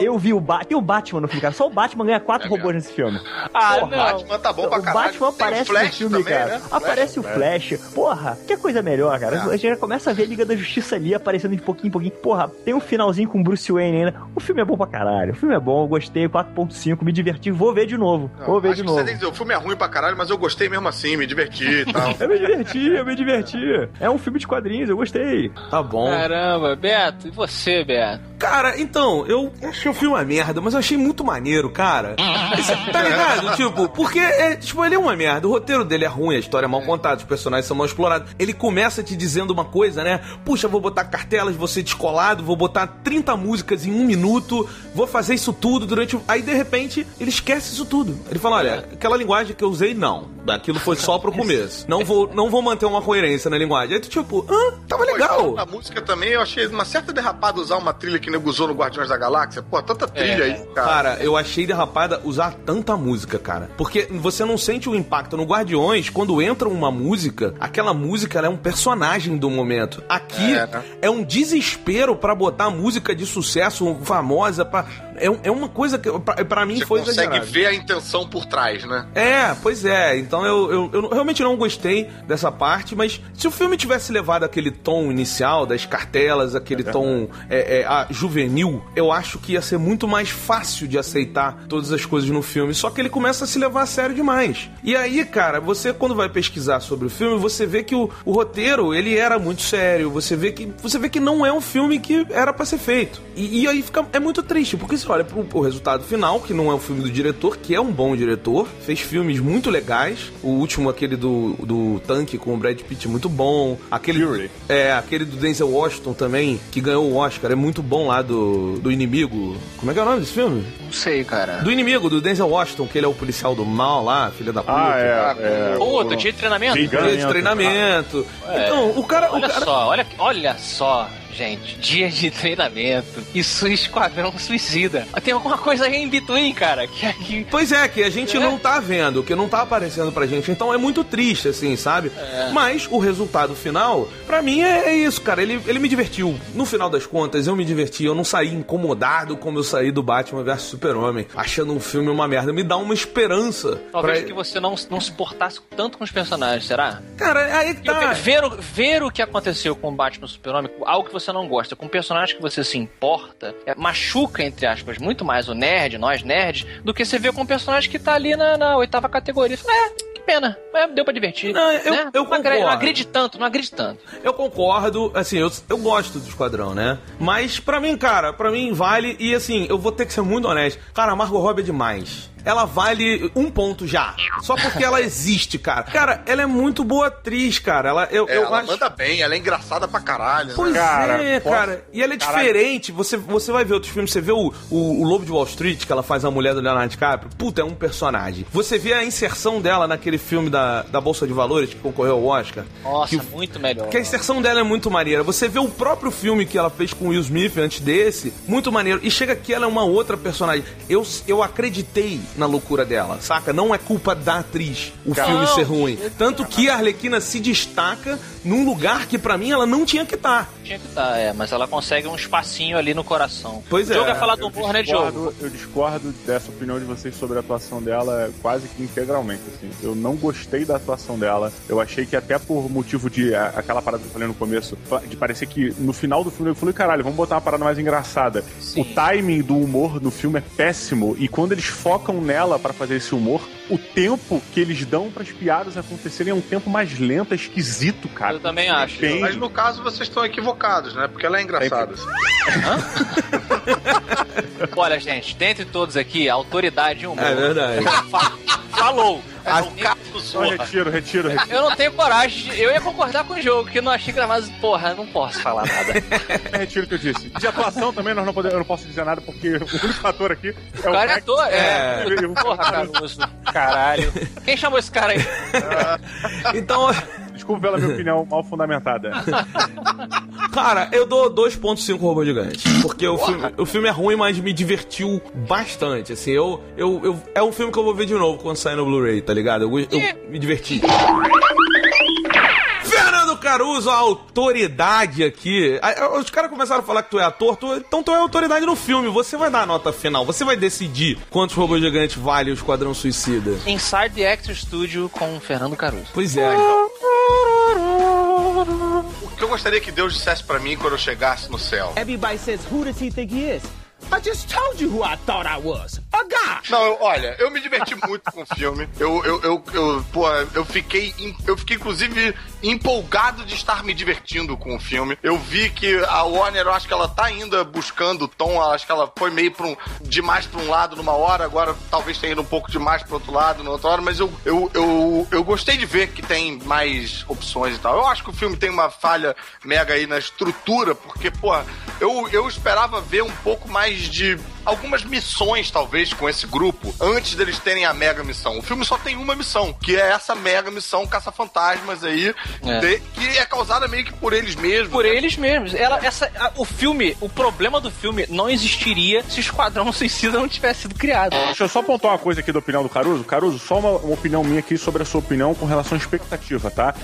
Eu vi o Batman. Tem o Batman no filme, cara. Só o Batman ganha quatro É robôs nesse filme. Ah, O não. Batman tá bom pra o caralho. Batman aparece Flash no filme, também, cara. né? Aparece o Flash. Porra, que coisa melhor, cara. É. A gente já começa a ver a Liga da Justiça ali aparecendo de pouquinho em pouquinho. Porra, tem um finalzinho com o Bruce Wayne ainda. O filme é bom pra caralho. O filme é bom, eu gostei. 4.5, me diverti. Vou ver de novo. Não, Vou ver acho de que novo. Você tem que dizer, o filme é ruim pra caralho, mas eu gostei mesmo assim, me diverti e tal. Eu me diverti, eu me diverti. É um filme de quadrinhos, eu gostei. Tá bom. Caramba, Beto, e você, Beto? Cara, então, eu achei o filme uma merda, mas eu achei muito maneiro, cara. Esse- tá ligado? Tipo, porque é, tipo, ele é uma merda. O roteiro dele é ruim, a história é mal contada, os personagens são mal explorados. Ele começa te dizendo uma coisa, né? Puxa, vou botar cartelas, vou ser descolado, vou botar 30 músicas em um minuto, vou fazer isso tudo durante. o- Aí, de repente, ele esquece isso tudo. Ele fala: olha, aquela linguagem que eu usei, não. Aquilo foi só pro começo. Não vou, não vou manter uma coerência na linguagem. Aí tu, tipo, ah, tava legal. da música também, eu achei uma certa derrapada usar uma trilha que nego usou no Guardiões da Galáxia. Pô, tanta trilha aí, cara. Cara, eu achei derrapada usar tanta música, cara. Porque você não sente o impacto. No Guardiões, quando entra uma música, aquela música é um personagem do momento. Aqui É, é um desespero pra botar música de sucesso famosa. Pra... É, é uma coisa que, pra, pra mim, Você foi consegue exagerado. ver a intenção por trás, né? É, pois é. Então eu, eu, eu realmente não gostei dessa parte, mas se o filme tivesse levado aquele tom inicial das cartelas, aquele tom é, é, juvenil, eu acho que ia ser muito mais fácil de aceitar todas as coisas no filme. Só que ele começa a se levar a sério demais. E aí, cara, você quando vai pesquisar sobre o filme, você vê que o, o roteiro ele era muito sério. Você vê que você vê que não é um filme que era pra ser feito. E, e aí fica é muito triste porque você olha pro, pro resultado final, que não é o filme do diretor, que é um bom diretor, fez filmes muito legais. O último, aquele do, do tanque com o Brad Pitt, muito bom. Aquele, Fury. É, aquele do Denzel Washington também, que ganhou o Oscar, é muito bom lá do, do Inimigo. Como é que é o nome desse filme? Não sei, cara. Do Inimigo, do Denzel Washington, que ele é o policial do mal lá, filha da puta. Ah, é. é Puta, dia de treinamento? Dia de treinamento. É. Então, o cara. o Olha cara- só, olha, olha só, gente. Dia de treinamento. Isso é esquadrão suicida. Tem alguma coisa aí em between, cara. Que é que. Pois é, que a gente não tá vendo, que não tá aparecendo pra gente. Então é muito triste, assim, sabe? Mas o resultado final, pra mim, é, é isso, cara. Ele, ele me divertiu. No final das contas, eu me diverti. Eu não saí incomodado como eu saí do Batman vs Super-Homem, achando um filme uma merda. Me dá uma esperança. Talvez pra- que você não, não se portasse tanto com os personagens, será? Cara, aí que tá. Ver, o- ver o que aconteceu com o Batman Super-Homem, algo que você não gosta, com um personagem que você se importa, é, machuca, entre aspas, muito mais o nerd, nós nerds, do que você vê com um personagem que tá ali na, na oitava categoria. Fala, É, que pena, mas deu pra divertir. Não, eu- né? eu não, concordo. não agride tanto, não agride tanto. Eu concordo, assim, eu, eu gosto do Esquadrão, né? Mas pra mim, cara, pra mim vale, e assim, eu vou ter que ser muito honesto. Cara, a Margot Robbie é demais. Ela vale um ponto já. Só porque ela existe, cara. Cara, ela é muito boa atriz, cara. Ela, eu, É, eu ela acho... manda bem, ela é engraçada pra caralho. Pois né? é, posso- cara. E ela é Caralho. diferente. Você, você vai ver outros filmes, você vê o, o, o Lobo de Wall Street, que ela faz a mulher do Leonardo DiCaprio. Puta, é um personagem. Você vê a inserção dela naquele filme da, da Bolsa de Valores, que concorreu ao Oscar. Nossa, que, muito melhor. que a inserção dela é muito maneira. Você vê o próprio filme que ela fez com Will Smith antes desse, muito maneiro. E chega que ela é uma outra personagem. Eu, eu acreditei na loucura dela, saca? Não é culpa da atriz o Cara, filme ser ruim. Tanto que a Arlequina se destaca num lugar que pra mim ela não tinha que estar. Tinha que estar, é, mas ela consegue um espacinho ali no coração. Pois o jogo é, é falar do Eu humor, né, Diogo? discordo, eu discordo dessa opinião de vocês sobre a atuação dela quase que integralmente. Assim. Eu não gostei da atuação dela. Eu achei que até por motivo de a- aquela parada que eu falei no começo, de parecer que no final do filme eu falei, caralho, vamos botar uma parada mais engraçada. Sim. O timing do humor no filme é péssimo e quando eles focam nela pra fazer esse humor, o tempo que eles dão para as piadas acontecerem é um tempo mais lento, é esquisito, cara. Eu também acho. Mas no caso vocês estão equivocados, né? Porque ela é engraçada. Olha, gente, dentre todos aqui, a autoridade o humor. É verdade. Fa- Falou. É o caso Só Zorra. retiro, retiro, retiro. Eu não tenho coragem. De... Eu ia concordar com o jogo, que eu não achei gravado. Porra, não posso falar nada. retiro o que eu disse. De atuação também nós não podemos, eu não posso dizer nada porque o único ator aqui é O o cara é ator, é. É. Porra, Caruso. Caralho. Quem chamou esse cara aí? Então, Desculpa pela minha opinião mal fundamentada. cara, eu dou 2.5 robô gigante. Porque o filme, o filme é ruim, mas me divertiu bastante. Assim, eu, eu, eu- É um filme que eu vou ver de novo quando sair no Blu-ray, tá ligado? Eu, eu me diverti. Fernando Caruso, a autoridade aqui. Os caras começaram a falar que tu é ator, tu- então tu é autoridade no filme. Você vai dar a nota final, você vai decidir quantos robôs gigantes vale o Esquadrão Suicida. Inside the Actor Studio com o Fernando Caruso. Pois é, então. O que eu gostaria que Deus dissesse pra mim quando eu chegasse no céu? Everybody says, who does he think he is? I just told you who I thought I was. A guy. Não, eu- olha, eu me diverti muito com o filme. Eu, eu, eu, eu, pô, eu fiquei, eu fiquei inclusive empolgado de estar me divertindo com o filme. Eu vi que a Warner, eu acho que ela tá ainda buscando o tom. Acho que ela foi meio pra um, demais pra um lado numa hora, agora talvez tenha ido um pouco demais pro outro lado na outra hora. Mas eu, eu, eu, eu gostei de ver que tem mais opções e tal. Eu acho que o filme tem uma falha mega aí na estrutura, porque, pô, eu, eu esperava ver um pouco mais de algumas missões, talvez, com esse grupo, antes deles terem a mega missão. O filme só tem uma missão, que é essa mega missão Caça-Fantasmas aí, É. de- que é causada meio que por eles mesmos. Por eles mesmos. Ela, essa, a- o filme, o problema do filme não existiria se o Esquadrão Suicida não tivesse sido criado. Deixa eu só pontuar uma coisa aqui da opinião do Caruso. Caruso, só uma, uma opinião minha aqui sobre a sua opinião com relação à expectativa, tá?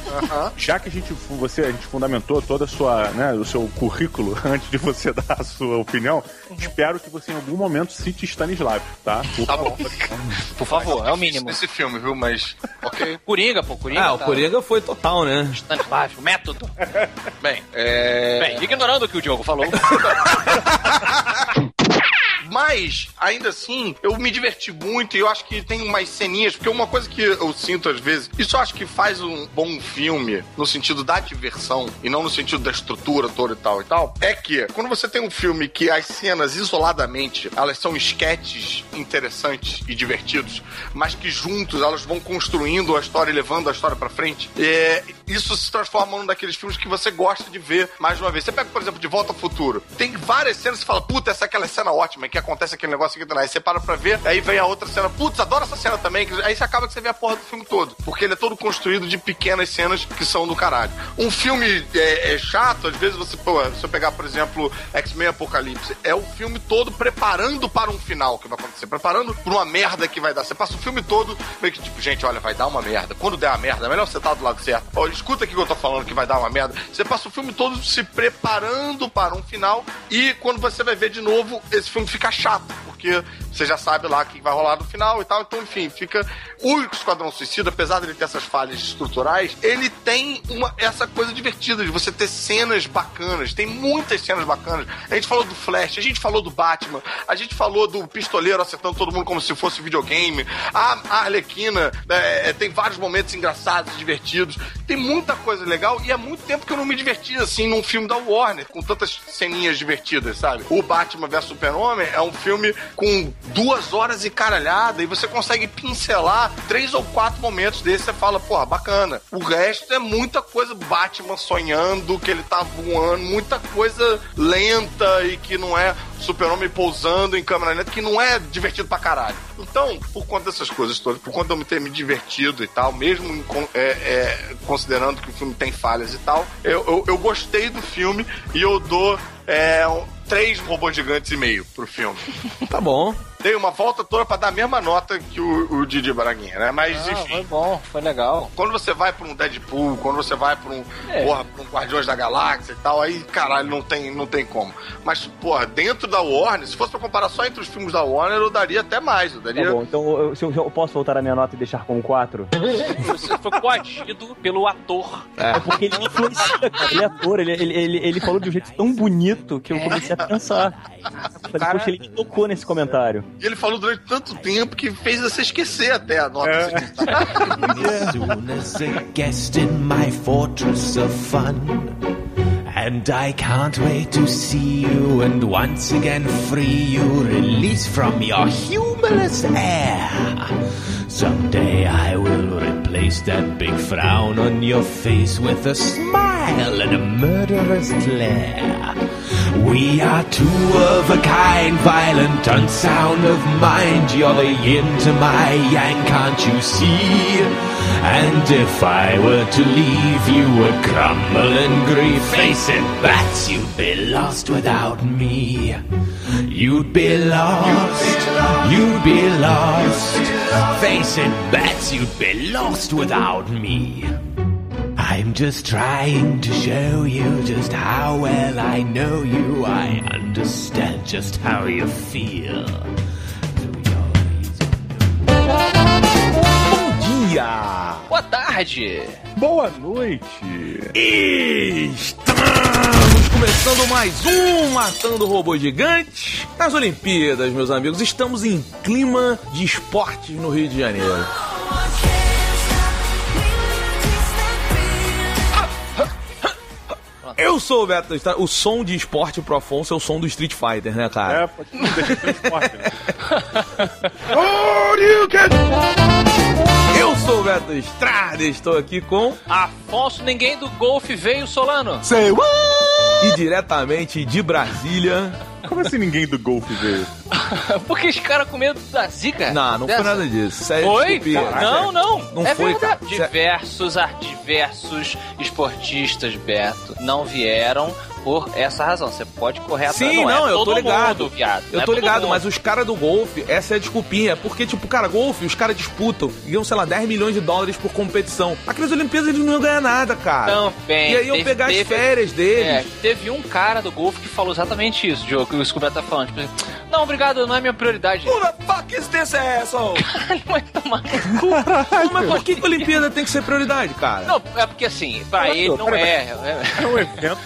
Já que a gente, você, a gente fundamentou toda a sua, né, o seu currículo antes de você dar a sua opinião, espero que você em algum momento cite Stanislav, tá? Por Tá bom. Por favor, é o mínimo. Nesse filme, viu? Mas, ok. Coringa, pô, Coringa. Ah, o tá- Coringa foi total, né? Stanislav, o método. Bem, é... Bem, ignorando o que o Diogo falou. Mas, ainda assim, eu me diverti muito e eu acho que tem umas ceninhas, porque uma coisa que eu sinto às vezes, isso eu acho que faz um bom filme no sentido da diversão e não no sentido da estrutura toda e tal e tal, é que quando você tem um filme que as cenas isoladamente, elas são esquetes interessantes e divertidos, mas que juntos elas vão construindo a história e levando a história pra frente, é, isso se transforma num daqueles filmes que você gosta de ver mais uma vez. Você pega, por exemplo, De Volta ao Futuro. Tem várias cenas que você fala, puta, essa é aquela cena ótima, que acontece aquele negócio aqui, aí você para pra ver, aí vem a outra cena, putz, adoro essa cena também, aí você acaba que você vê a porra do filme todo, porque ele é todo construído de pequenas cenas que são do caralho. Um filme é, é chato, às vezes você, pô, se eu pegar, por exemplo, X-Men Apocalipse, é o filme todo preparando para um final que vai acontecer, preparando pra uma merda que vai dar. Você passa o filme todo meio que tipo, gente, olha, vai dar uma merda. Quando der a merda, é melhor você estar do lado certo. Escuta aqui que eu tô falando que vai dar uma merda. Você passa o filme todo se preparando para um final e quando você vai ver de novo, esse filme fica chato, porque você já sabe lá o que vai rolar no final e tal. Então, enfim, fica. O Esquadrão Suicida, apesar dele ter essas falhas estruturais, ele tem uma, essa coisa divertida de você ter cenas bacanas. Tem muitas cenas bacanas. A gente falou do Flash, a gente falou do Batman, a gente falou do pistoleiro acertando todo mundo como se fosse videogame. A, a Arlequina é, tem vários momentos engraçados divertidos. Tem muita coisa legal e há muito tempo que eu não me diverti assim num filme da Warner, com tantas ceninhas divertidas, sabe? O Batman vs Super-Homem é um filme com duas horas e caralhada e você consegue pincelar três ou quatro momentos desses você fala, porra, bacana. O resto é muita coisa Batman sonhando, que ele tá voando, muita coisa lenta e que não é Super-Homem pousando em câmera lenta, que não é divertido pra caralho. Então, por conta dessas coisas todas, por conta de eu ter me divertido e tal, mesmo é, é, considerando que o filme tem falhas e tal, eu, eu, eu gostei do filme e eu dou é, três robôs gigantes e meio pro filme. Tá bom. Dei uma volta toda pra dar a mesma nota que o, o Didi Braguinha, né? Mas, Ah, enfim. foi bom, foi legal. Quando você vai pra um Deadpool, quando você vai pra um, É. porra, pra um Guardiões da Galáxia e tal, aí, caralho, não tem, não tem como. Mas, porra, dentro da Warner, se fosse pra comparar só entre os filmes da Warner, eu daria até mais. Eu daria. Tá bom, então eu, se eu, eu posso voltar a minha nota e deixar com 4? Você foi coagido pelo ator. É porque ele me influencia, cara. Ele é ator, ele, ele, ele, ele falou de um jeito tão bonito que eu comecei a pensar. Falei, Cara- poxa, ele me tocou nesse comentário. E ele falou durante tanto tempo que fez você esquecer até a nota. soon as a guest in my fortress of fun. And I can't wait to see you and once again free you, release from your humorous air. Someday I will replace that big frown on your face with a smile and a murderous glare. We are two of a kind, violent, unsound of mind. You're the yin to my yang, can't you see? And if I were to leave, you would crumble in grief. Face it, bats, you'd be lost without me. You'd be lost. You'd be lost. Face it, bats, you'd be lost without me. I'm just trying to show you just how well I know you. I understand just how you feel. Bom dia! Boa tarde! Boa noite! Estamos começando mais um Matando Robô Gigante nas Olimpíadas, meus amigos. Estamos em clima de esportes no Rio de Janeiro. Eu sou o Beto Estrada. O som de esporte pro Afonso é o som do Street Fighter, né, cara? É, pode ser esporte, né? Eu sou o Beto Estrada e estou aqui com. Afonso, ninguém do golfe veio, Solano. E diretamente de Brasília. Como assim ninguém do golfe veio? Porque os caras com medo da zica. Não, não dessa. foi nada disso. Isso é Foi? Não, não. Não é foi, verdade. cara. É- Diversos, diversos esportistas, Beto, não vieram por essa razão. Você pode correr atrás. Sim, não, é eu tô ligado. Mundo, viado. Eu Não é tô todo ligado, mundo. mas os caras do golfe, essa é a desculpinha. Porque, tipo, cara, golfe, os caras disputam, ganham, sei lá, 10 milhões de dólares por competição. Aqui nas Olimpíadas eles não iam ganhar nada, cara. Também. E aí iam Teve- pegar teve- as férias deles. É, teve um cara do golfe que falou exatamente isso, Diogo, que o Scooby tá falando. Tipo, assim, não, obrigado, não é minha prioridade. Who the fuck is this asshole? Vai tomar no cu. Mas por que que a Olimpíada tem que ser prioridade, cara? Não, é porque assim, pra ele não é. é- É um evento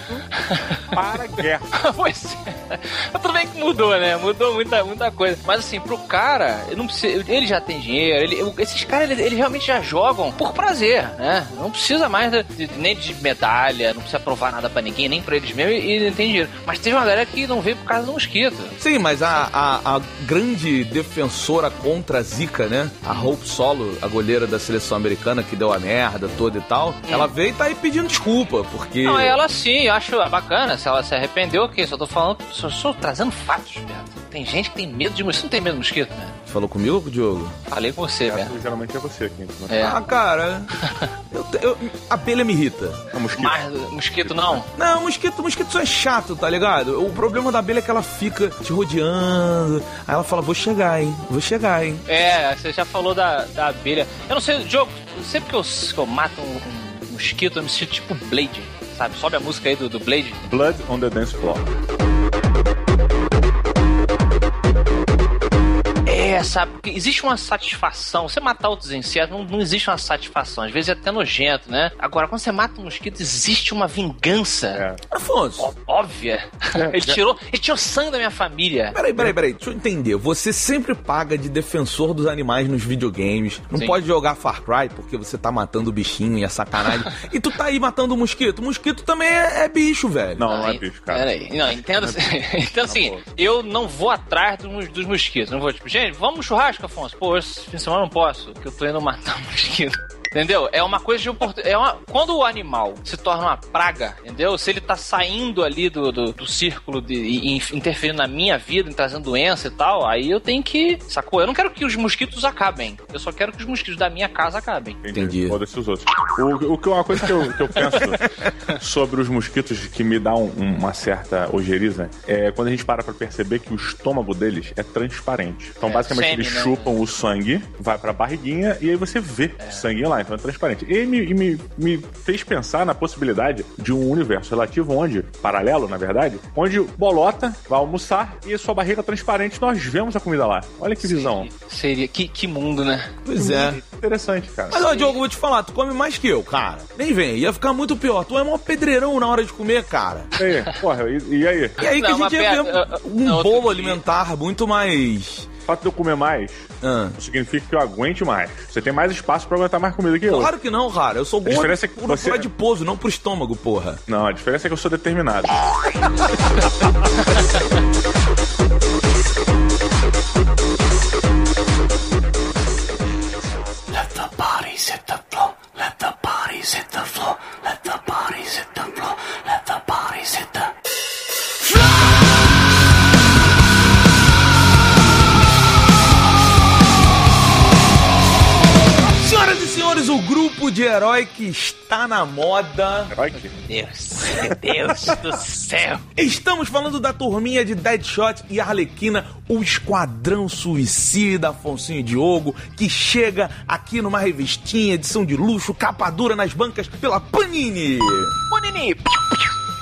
para a guerra. pois é. Mas tudo bem que mudou, né? Mudou muita, muita coisa. Mas assim, pro cara, ele, não precisa, ele já tem dinheiro, ele- esses caras, eles, eles realmente já jogam por prazer, né? Não precisa mais de- de- nem de medalha, não precisa provar nada pra ninguém, nem pra eles mesmos, e, não tem dinheiro. Mas teve uma galera que não veio por causa do mosquito. Sim, mas a, a, a grande defensora contra a Zika, né? A Hope Solo, a goleira da seleção americana que deu a merda toda e tal, ela veio e tá aí pedindo desculpa, porque. Não, ela sim, eu acho bacana. Se ela se arrependeu, ok, só tô falando, só estou trazendo fatos, Beto. Tem gente que tem medo de mosquito. Você não tem medo de mosquito, né? Falou comigo ou com o Diogo? Falei com você, Beto. Geralmente é você aqui. É. Ah, cara. eu, eu- a abelha me irrita. É um mosquito. Mas mosquito não? Não, mosquito, mosquito só é chato, tá ligado? O problema da abelha é que ela fica te rodeando. Aí ela fala, vou chegar, hein? Vou chegar, hein? É, você já falou da, da abelha. Eu não sei, Diogo, sempre que eu, que eu mato um, um mosquito, eu me sinto tipo Blade, sabe? Sobe a música aí do, do Blade. Blood on the dance floor. É, sabe? Porque existe uma satisfação. Você matar outros insetos, não, não existe uma satisfação. Às vezes é até nojento, né? Agora, quando você mata um mosquito, existe uma vingança. Afonso. Ó- óbvia. ele, tirou, ele tirou sangue da minha família. Peraí, peraí, peraí, deixa eu entender. Você sempre paga de defensor dos animais nos videogames. Não Sim. pode jogar Far Cry porque você tá matando o bichinho e é sacanagem. e tu tá aí matando o mosquito. O mosquito também é, é bicho, velho. Não, não é bicho, cara. Peraí, não, entenda Então, assim, eu não vou atrás dos, dos mosquitos. Não vou, tipo, gente, vamos no churrasco, Afonso. Pô, esse fim de semana eu não posso, que eu tô indo matar um mosquito. Entendeu? É uma coisa de oportunidade. É uma... Quando o animal se torna uma praga, entendeu? Se ele tá saindo ali do, do, do círculo de, e, e interferindo na minha vida, em trazendo doença e tal, aí eu tenho que. Sacou? Eu não quero que os mosquitos acabem. Eu só quero que os mosquitos da minha casa acabem. Entendi. Foda-se os outros. O, o que uma coisa que eu, que eu penso sobre os mosquitos que me dá um- uma certa ojeriza é quando a gente para pra perceber que o estômago deles é transparente. Então, É, basicamente, sêmen, eles né? chupam o sangue, vai pra barriguinha e aí você vê sangue lá, então é transparente. E me, me, me fez pensar na possibilidade de um universo relativo onde, paralelo, na verdade, onde Bolota vai almoçar e a sua barriga transparente, nós vemos a comida lá. Olha que visão. Seria. Que, que mundo, né? Pois é. Interessante, cara. Mas, ó, Diogo, vou te falar, tu come mais que eu, cara. Nem vem, ia ficar muito pior. Tu é mó pedreirão na hora de comer, cara. E aí, porra, e, e aí? E aí que Não, a mas gente ia ver um bolo alimentar muito mais. Fato de eu comer mais Ah. significa que eu aguente mais. Você tem mais espaço pra aguentar mais comida que eu. Claro que não, cara. Eu sou gordo diferença é que você- pro adiposo, não pro estômago, porra. Não, a diferença é que eu sou determinado. herói que está na moda. Herói que? Deus, meu Deus do céu. Estamos falando da turminha de Deadshot e Arlequina, o Esquadrão Suicida, Afonso e Diogo, que chega aqui numa revistinha, edição de luxo, capa dura nas bancas pela Panini. Bonini,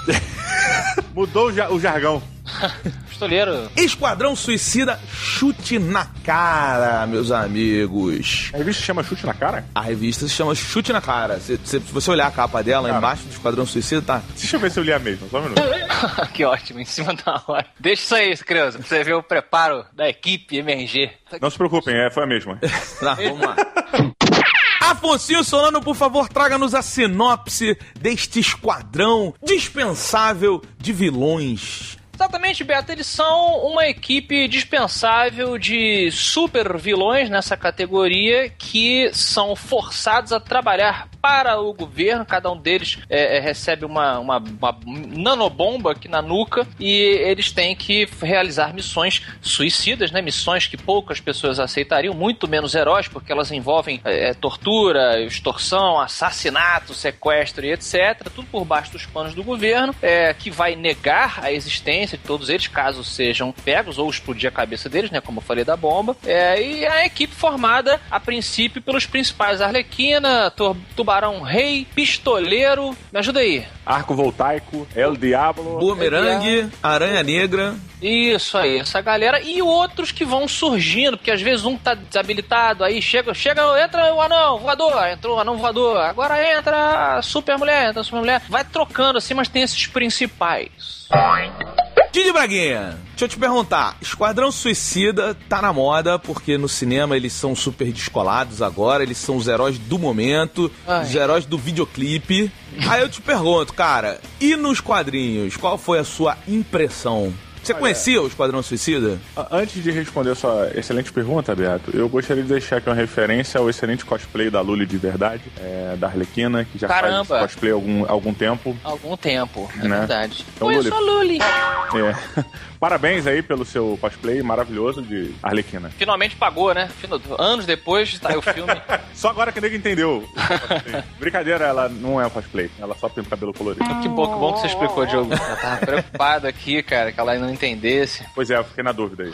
Mudou o, ja- o jargão. pistoleiro. Esquadrão Suicida, chute na cara, meus amigos. A revista chama Chute na Cara? A revista se chama Chute na Cara. Se, se você olhar a capa dela, Cara. embaixo do Esquadrão Suicida, tá. Deixa eu ver se eu li a mesma, só um minuto. que ótimo, em cima da hora. Deixa isso aí, criança, pra você ver o preparo da equipe MRG. Não se preocupem, é, foi a mesma. Tá, vamos lá. Afonso Solano, por favor, traga-nos a sinopse deste esquadrão dispensável de vilões. Exatamente, Beto. Eles são uma equipe dispensável de super vilões nessa categoria que são forçados a trabalhar para o governo. Cada um deles é, é, recebe uma, uma, uma nanobomba aqui na nuca e eles têm que realizar missões suicidas, né? Missões que poucas pessoas aceitariam, muito menos heróis, porque elas envolvem é, tortura, extorsão, assassinato, sequestro e etc. Tudo por baixo dos panos do governo, é, que vai negar a existência de todos eles, caso sejam pegos ou explodir a cabeça deles, né? Como eu falei da bomba. É, e a equipe formada, a princípio, pelos principais Arlequina, Tubarão Rei, Pistoleiro. Me ajuda aí. Arco Voltaico, El Diablo. Boomerang, Aranha Negra. Isso aí, essa galera. E outros que vão surgindo, porque às vezes um tá desabilitado, aí chega, chega, entra o anão voador, entrou o anão voador, agora entra a super mulher, entra a super mulher. Vai trocando assim, mas tem esses principais. Didi Braguinha, deixa eu te perguntar. Esquadrão Suicida tá na moda, porque no cinema eles são super descolados agora, eles são os heróis do momento, Ai. os heróis do videoclipe. Aí eu te pergunto, cara, e nos quadrinhos, qual foi a sua impressão? Você Olha, conhecia o Esquadrão Suicida? Antes de responder a sua excelente pergunta, Beato, eu gostaria de deixar aqui uma referência ao excelente cosplay da Lully de verdade, é, da Arlequina, que já Caramba. faz cosplay há algum, algum tempo. Algum tempo, é né? verdade. Então, Conheço a Lully. É. Parabéns aí pelo seu cosplay maravilhoso de Arlequina. Finalmente pagou, né? Anos depois tá aí o filme. Só agora que nego entendeu. Brincadeira, ela não é cosplay. Ela só tem o cabelo colorido. Que bom, que bom que você explicou, Diogo. Eu tava preocupado aqui, cara, que ela não entendesse. Pois é, eu fiquei na dúvida aí.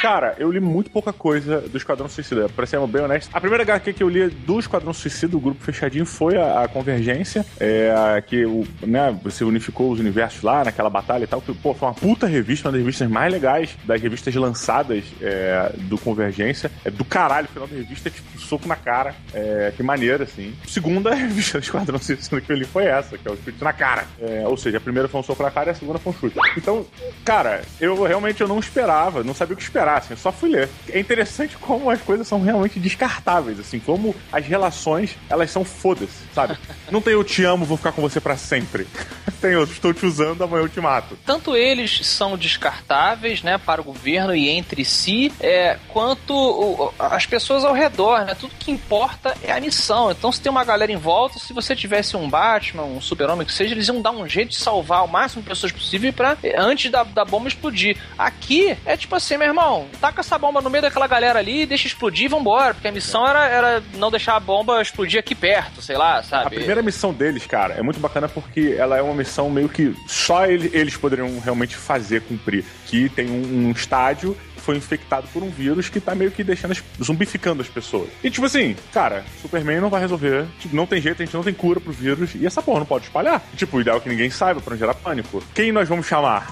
Cara, eu li muito pouca coisa do Esquadrão Suicida, pra ser bem honesto. A primeira HQ que eu li do Esquadrão Suicida, do grupo fechadinho, foi a, a Convergência, é, a, que o, né, você unificou os universos lá naquela batalha e tal. Que, pô, foi uma puta revista, uma das revistas mais legais das revistas lançadas é, do Convergência. É do caralho, o final da revista é tipo soco na cara. É, que maneira, assim. Segunda revista do Esquadrão Suicida que eu li foi essa, que é o chute na cara. É, ou seja, a primeira foi um soco na cara e a segunda foi um chute. Então, cara, eu realmente eu não esperava, não sabia o que esperar assim, eu só fui ler. É interessante como as coisas são realmente descartáveis, assim, como as relações, elas são foda-se, sabe? Não tem eu te amo, vou ficar com você para sempre. tem eu estou te usando, amanhã eu te mato. Tanto eles são descartáveis, né, para o governo e entre si, é, quanto o, as pessoas ao redor, né? Tudo que importa é a missão. Então, se tem uma galera em volta, se você tivesse um Batman, um super-homem que seja, eles iam dar um jeito de salvar o máximo de pessoas possível para antes da, da bomba explodir. Aqui é tipo assim, meu irmão, taca essa bomba no meio daquela galera ali, deixa explodir e vambora. Porque a missão era, era não deixar a bomba explodir aqui perto, sei lá, sabe? A primeira missão deles, cara, é muito bacana porque ela é uma missão meio que só eles poderiam realmente fazer, cumprir. Que tem um, um estádio foi infectado por um vírus que tá meio que deixando, zumbificando as pessoas. E tipo assim, cara, Superman não vai resolver, tipo, não tem jeito, a gente não tem cura pro vírus e essa porra não pode espalhar. Tipo, o ideal é que ninguém saiba pra não gerar pânico. Quem nós vamos chamar?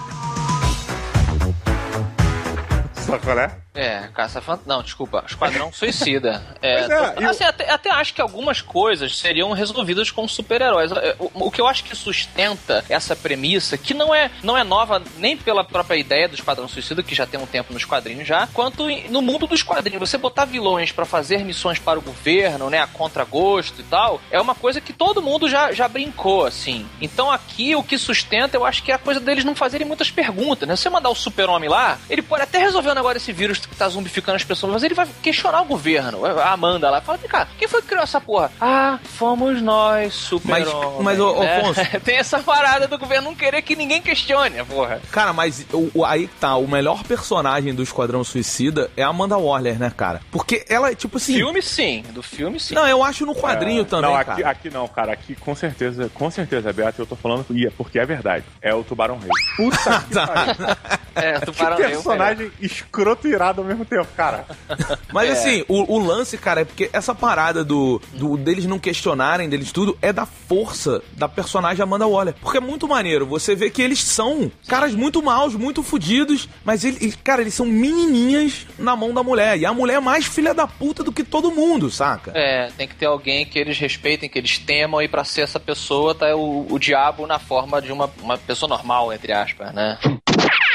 Sabe qual é? É, Caça Fantasma. Não, desculpa, Esquadrão Suicida. É, é assim, eu... até, até, acho que algumas coisas seriam resolvidas com super-heróis. É, o, o, que eu acho que sustenta essa premissa, que não é, não é nova nem pela própria ideia do Esquadrão Suicida, que já tem um tempo nos quadrinhos já, quanto no mundo dos quadrinhos. Você botar vilões para fazer missões para o governo, né, a contragosto e tal, é uma coisa que todo mundo já, já brincou, assim. Então aqui o que sustenta, eu acho que é a coisa deles não fazerem muitas perguntas, né? Se você mandar o super-homem lá, ele pode até resolver o negócio desse vírus que tá zumbificando as pessoas, mas ele vai questionar o governo. A Amanda lá fala, cara, quem foi que criou essa porra? Ah, fomos nós, super Mas, mas ô, né? Afonso... Tem essa parada do governo não querer que ninguém questione a porra. Cara, mas o, aí tá, o melhor personagem do Esquadrão Suicida é a Amanda Waller, né, cara? Porque ela é tipo assim... Filme sim, do filme sim. Não, eu acho no quadrinho é, também, não, aqui, cara. aqui não, cara, aqui com certeza, com certeza, Beato, eu tô falando é porque é verdade. É o Tubarão Rei. Puta que pariu. É, Tubarão Rei. personagem escroto e irado ao mesmo tempo, cara. Mas é. assim, o, o, lance, cara, é porque essa parada do, do deles não questionarem, deles tudo, é da força da personagem Amanda Waller. Porque é muito maneiro. Você vê que eles são caras muito maus, muito fodidos, mas eles, cara, eles são menininhas na mão da mulher. E a mulher é mais filha da puta do que todo mundo, saca? É, tem que ter alguém que eles respeitem, que eles temam, e para ser essa pessoa tá o, o diabo na forma de uma, uma pessoa normal, entre aspas, né?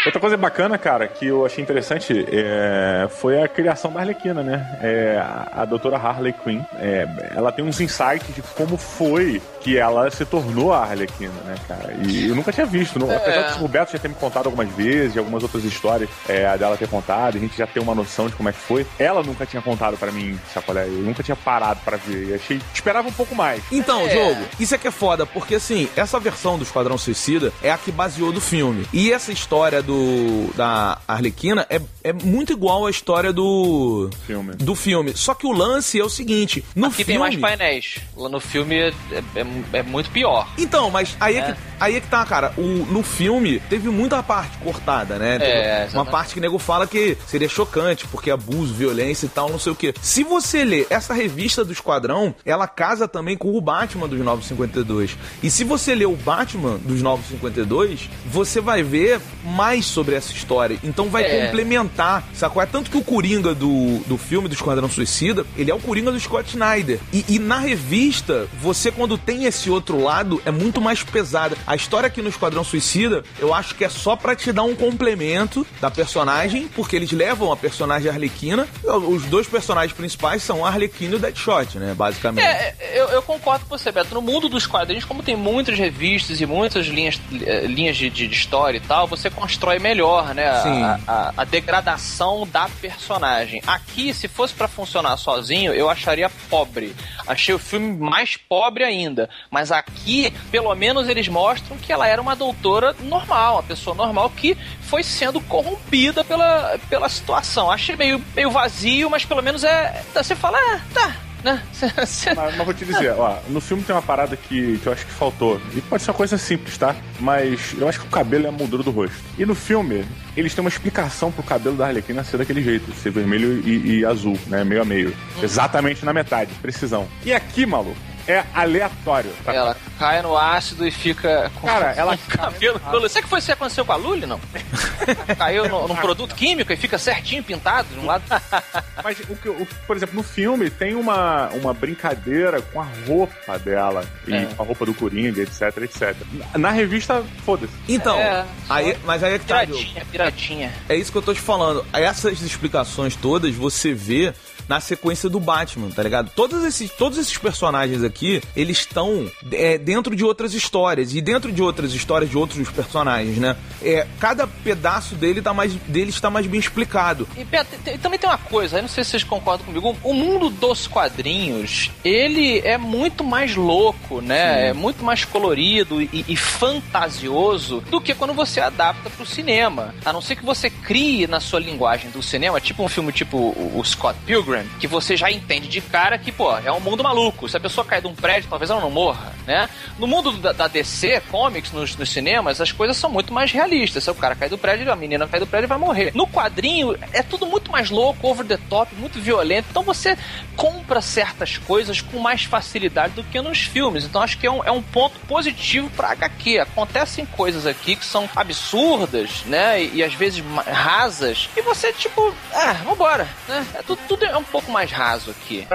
Outra coisa bacana, cara, que eu achei interessante é, foi a criação da Arlequina, né? É, a, a doutora Harley Quinn, é, ela tem uns insights de como foi que ela se tornou a Arlequina, né, cara? E eu nunca tinha visto. Não, apesar do Roberto já ter me contado algumas vezes, algumas outras histórias é, dela ter contado, a gente já tem uma noção de como é que foi. Ela nunca tinha contado pra mim, sacolé. Eu nunca tinha parado pra ver. E achei. Esperava um pouco mais. Então, É. jogo, isso é que é foda, porque assim, essa versão do Esquadrão Suicida é a que baseou do filme. E essa história do da Arlequina é, é muito igual à história do filme. do filme. Só que o lance é o seguinte, no Aqui filme tem mais painéis. Lá no filme é, é- é muito pior. Então, mas aí é, É. que, aí é que tá, cara. O, no filme teve muita parte cortada, né? É, uma parte que o nego fala que seria chocante, porque abuso, violência e tal, não sei o quê. Se você ler essa revista do Esquadrão, ela casa também com o Batman dos 952. E se você ler o Batman dos 952, você vai ver mais sobre essa história. Então vai É. complementar, sacou? É tanto que o Coringa do, do filme do Esquadrão Suicida, ele é o Coringa do Scott Snyder. E, e na revista, você quando tem esse outro lado, é muito mais pesada. A história aqui no Esquadrão Suicida, eu acho que é só pra te dar um complemento da personagem, porque eles levam a personagem Arlequina. Os dois personagens principais são a Arlequina e o Deadshot, né? Basicamente. É, eu, eu concordo com você, Beto. No mundo dos quadrinhos, como tem muitas revistas e muitas linhas, eh, linhas de, de história e tal, você constrói melhor, né? a-. A, a degradação da personagem. Aqui, se fosse pra funcionar sozinho, eu acharia pobre. Achei o filme mais pobre ainda. Mas aqui, pelo menos, eles mostram que ela era uma doutora normal, uma pessoa normal que foi sendo corrompida pela, pela situação. Achei meio, meio vazio, mas pelo menos é. Você fala, ah, tá, né? Mas, mas vou te dizer, ó, no filme tem uma parada que, que eu acho que faltou. E pode ser uma coisa simples, tá? Mas eu acho que o cabelo é a moldura do rosto. E no filme, eles têm uma explicação pro cabelo da Arlequina ser daquele jeito, ser vermelho e, e azul, né? Meio a meio. Exatamente na metade, precisão. E aqui, maluco, é aleatório. tá? Ela cai no ácido e fica com Cara, ela com cabelo colorido. Será que foi isso que aconteceu com a Lully, não? Caiu no- num produto químico e fica certinho pintado de um lado. Mas, o que, o- por exemplo, no filme tem uma, uma brincadeira com a roupa dela e É. com a roupa do Coringa, etc, etc. Na revista, foda-se. Então, É, aí, mas aí é que tá, Diogo. Piradinha, piradinha. É isso que eu tô te falando. Essas explicações todas você vê na sequência do Batman, tá ligado? Todos esses, todos esses personagens aqui, eles estão é, dentro de outras histórias. E dentro de outras histórias de outros personagens, né? É, cada pedaço dele tá mais, dele está mais bem explicado. E Beto, também tem uma coisa, eu não sei se vocês concordam comigo. O mundo dos quadrinhos, ele é muito mais louco, né? É muito mais colorido e, e fantasioso do que quando você adapta pro cinema. A não ser que você crie na sua linguagem do cinema, tipo um filme tipo o o Scott Pilgrim, que você já entende de cara que, pô, é um mundo maluco. Se a pessoa cair de um prédio, talvez ela não morra, né? No mundo da, da DC, comics, nos, nos cinemas, as coisas são muito mais realistas. Se o cara cai do prédio, a menina cai do prédio e vai morrer. No quadrinho, é tudo muito mais louco, over the top, muito violento. Então você compra certas coisas com mais facilidade do que nos filmes. Então acho que é um, é um ponto positivo pra HQ. Acontecem coisas aqui que são absurdas, né? E, e às vezes rasas. E você, tipo, ah, vambora, né? É, tudo, tudo é um pouco mais raso aqui.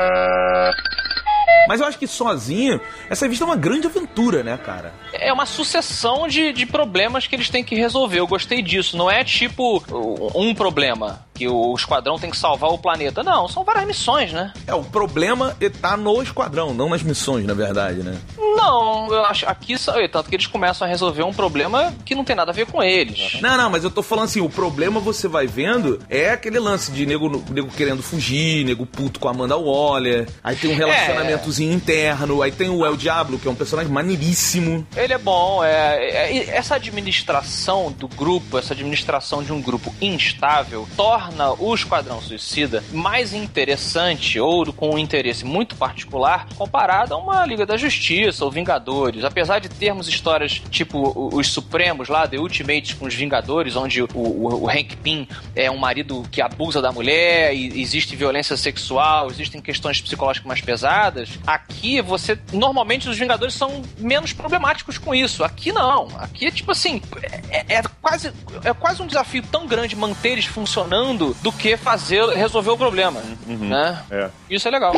Mas eu acho que sozinho, essa revista é uma grande aventura, né, cara? é uma sucessão de, de problemas que eles têm que resolver. Eu gostei disso. Não é tipo um problema que o esquadrão tem que salvar o planeta. Não, são várias missões, né? É, o problema tá no esquadrão, não nas missões, na verdade, né? Não, eu acho aqui só- tanto que eles começam a resolver um problema que não tem nada a ver com eles. Não, não, mas eu tô falando assim, o problema você vai vendo é aquele lance de nego, nego querendo fugir, nego puto com a Amanda Waller, aí tem um relacionamentozinho interno, aí tem o El Diablo, que é um personagem maneiríssimo. Ele é bom, é, é- essa administração do grupo, essa administração de um grupo instável, torna o Esquadrão Suicida mais interessante ou com um interesse muito particular comparado a uma Liga da Justiça ou Vingadores. Apesar de termos histórias tipo os Supremos lá, The Ultimates com os Vingadores, onde o, o, o Hank Pym é um marido que abusa da mulher e existe violência sexual, existem questões psicológicas mais pesadas. Aqui você normalmente os Vingadores são menos problemáticos com isso. Aqui não. Aqui é tipo assim, é, é quase é quase um desafio tão grande manter eles funcionando do que fazer, resolver o problema. Uhum. Né? É. Isso é legal.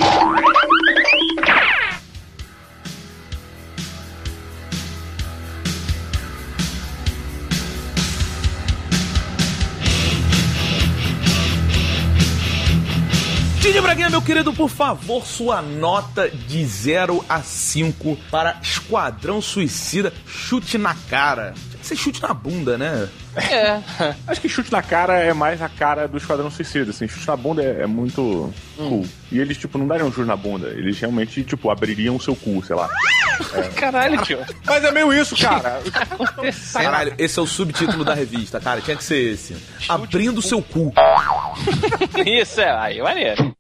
Didi Braguinha, meu querido, por favor, sua nota de 0 a 5 para Esquadrão Suicida Chute na Cara. Ser chute na bunda, né? É. Acho que chute na cara é mais a cara do Esquadrão Suicida, assim. Chute na bunda é, é muito cool. E eles, tipo, não dariam um chute na bunda. Eles realmente, tipo, abririam o seu cu, sei lá. Caralho, tio. Mas é meio isso, cara. Caralho, esse é o subtítulo da revista, cara. Tinha que ser esse. Abrindo seu cu. Isso, é. Aí, maneiro.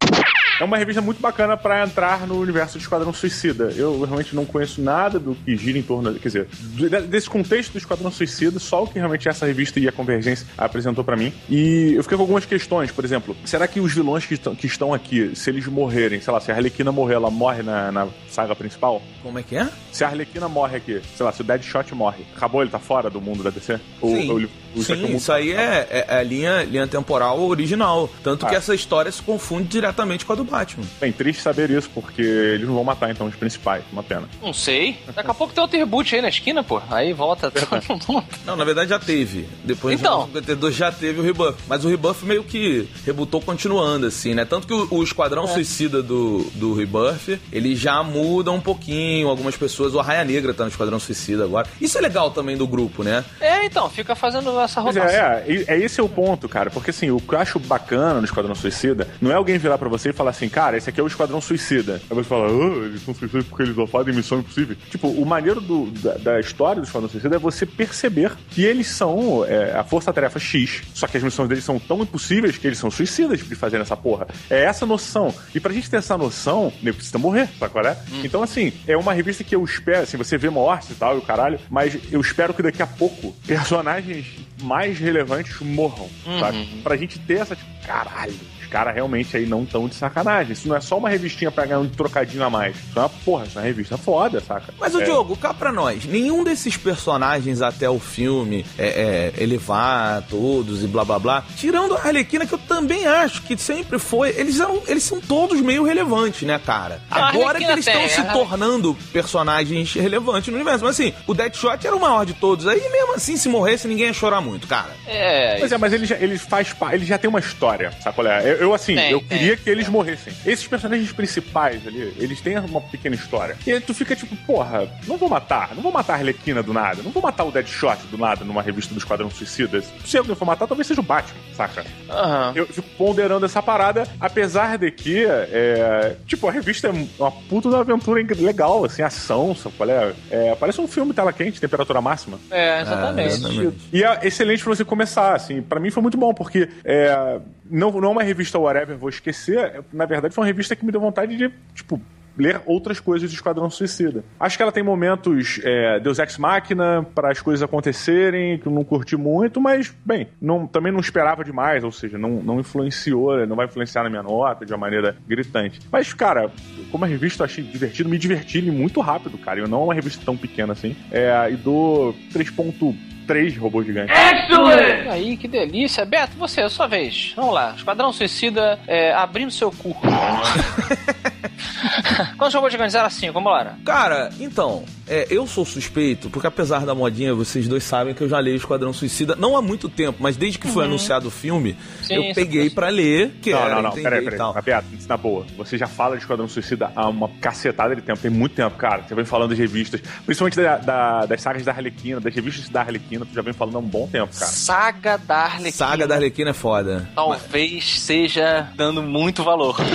É uma revista muito bacana pra entrar no universo de Esquadrão Suicida. Eu realmente não conheço nada do que gira em torno, quer dizer, de- desse contexto do Esquadrão Suicida, só o que realmente essa revista e a Convergência apresentou pra mim. E eu fiquei com algumas questões, por exemplo, será que os vilões que estão, que estão aqui, se eles morrerem, sei lá, se a Arlequina morrer, ela morre na, na saga principal? Como é que é? Se a Arlequina morre aqui, sei lá, se o Deadshot morre, acabou, ele tá fora do mundo da DC? Ou, Sim. ou ele- ou o Sim, isso aí é, é- é a linha, linha temporal original. Tanto que Ah. essa história se confunde diretamente com a do Batman. Bem, triste saber isso, porque eles não vão matar então os principais, uma pena. Não sei. Daqui a pouco tem outro reboot aí na esquina, pô. Aí volta todo mundo. Não, na verdade já teve. Depois Então. de 52 já teve o rebuff. Mas o rebuff meio que rebutou continuando, assim, né? Tanto que o, o Esquadrão É. Suicida do, do rebuff, ele já muda um pouquinho. Algumas pessoas, o Arraia Negra tá no Esquadrão Suicida agora. Isso é legal também do grupo, né? É, então, fica fazendo essa Pois rotação. é, é, é esse é o ponto, cara. Porque assim, o que eu acho bacana no Esquadrão Suicida não é alguém virar pra você e falar assim, cara, esse aqui é o Esquadrão Suicida. Aí você fala, ah, eles são suicidas porque eles só fazem missão impossível. Tipo, o maneiro do- da, da história do Esquadrão Suicida é você perceber que eles são é, a força-tarefa X, só que as missões deles são tão impossíveis que eles são suicidas de fazer essa porra. É essa noção. E pra gente ter essa noção, nem precisa morrer, sabe qual é? Então, assim, é uma revista que eu espero, assim, você vê mortes e tal, e o caralho, mas eu espero que daqui a pouco personagens mais relevantes morram, sabe? Pra gente ter essa, tipo, caralho. Caras realmente aí não tão de sacanagem. Isso não é só uma revistinha pra ganhar um trocadinho a mais. Isso é uma porra, isso é uma revista foda, saca? Mas o É. Diogo, cá pra nós, nenhum desses personagens até o filme é, é, elevar todos e blá blá blá, tirando a Arlequina, que eu também acho que sempre foi, eles são, eles são todos meio relevantes, né, cara? A Agora que eles estão se tornando personagens relevantes no universo. Mas assim, o Deadshot era o maior de todos. Aí mesmo assim, se morresse, ninguém ia chorar muito, cara. É, Pois é, mas ele já, ele faz ele já tem uma história, sabe qual é? Eu, assim, Tem, eu tem, queria que eles morressem. Esses personagens principais ali, eles têm uma pequena história. E aí tu fica tipo, porra, não vou matar, não vou matar a Arlequina do nada, não vou matar o Deadshot do nada numa revista do Esquadrão Suicida. Se alguém for matar, talvez seja o Batman, saca? Aham. Eu fico ponderando essa parada, apesar de que, é, tipo, a revista é uma puta da aventura legal, assim, ação, sabe qual é? é? Parece um filme tela quente, temperatura máxima. É, exatamente. exatamente. E é excelente pra você começar, assim. Pra mim foi muito bom, porque é, não, não é uma revista whatever, vou esquecer. é, Na verdade, foi uma revista que me deu vontade de, tipo, ler outras coisas do Esquadrão Suicida. Acho que ela tem momentos é, Deus Ex Machina para as coisas acontecerem, que eu não curti muito, mas, bem, não, também não esperava demais, ou seja, não, não influenciou, não vai influenciar na minha nota de uma maneira gritante. Mas, cara, como a revista eu achei divertido, me diverti muito rápido, cara. Eu não é uma revista tão pequena assim. É, e dou 3.3 robô gigante. Olha Aí, que delícia. Beto, você, a sua vez. Vamos lá. Esquadrão Suicida é, abrindo seu cu. Quantos robôs gigantes era assim? Vamos lá. Cara, então, é, eu sou suspeito, porque apesar da modinha, vocês dois sabem que eu já leio Esquadrão Suicida, não há muito tempo, mas desde que foi anunciado o filme, Sim, eu peguei pra ler, que não, era não, não, peraí, peraí. Mas, isso na boa. Você já fala de Esquadrão Suicida há uma cacetada de tempo, tem muito tempo, cara. Você vem falando de revistas, principalmente da- da- das sagas da Arlequina, das revistas da Arlequina, tu já vem falando há um bom tempo, cara. Saga da Arlequina. Saga da Arlequina é foda. Talvez seja dando muito valor.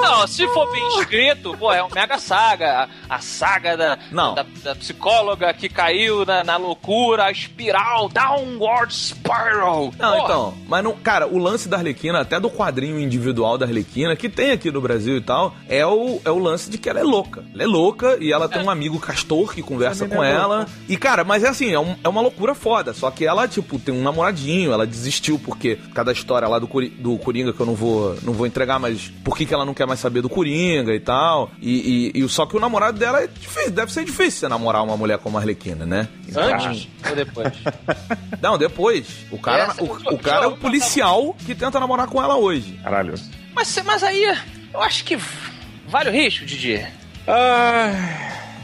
Não, se for bem escrito, pô, é um mega saga. A, saga da, Não. da, da psicóloga que caiu na, na loucura, a espiral, downward spiral. Não, Porra. então, mas não, cara, o lance da Arlequina, até do quadrinho individual da Arlequina, que tem aqui no Brasil e tal, é o, é o lance de que ela é louca. Ela é louca e ela tem um amigo castor que conversa com ela. E, cara, mas é assim, é, um- é uma loucura foda. Só que ela, tipo, tem um namoradinho, ela desistiu porque cada história lá do, Cori- do Coringa que eu não vou, não vou entregar, mas por que, que ela não quer mais saber do Coringa e tal. E, e- e só que o namorado dela é difícil, deve ser difícil você namorar uma mulher como a Arlequina, né? Antes ou depois? Não, depois. O cara, Essa- o, o cara é o policial que tenta namorar com ela hoje. Caralho. Mas, mas aí, eu acho que vale o risco, Didi. Ah,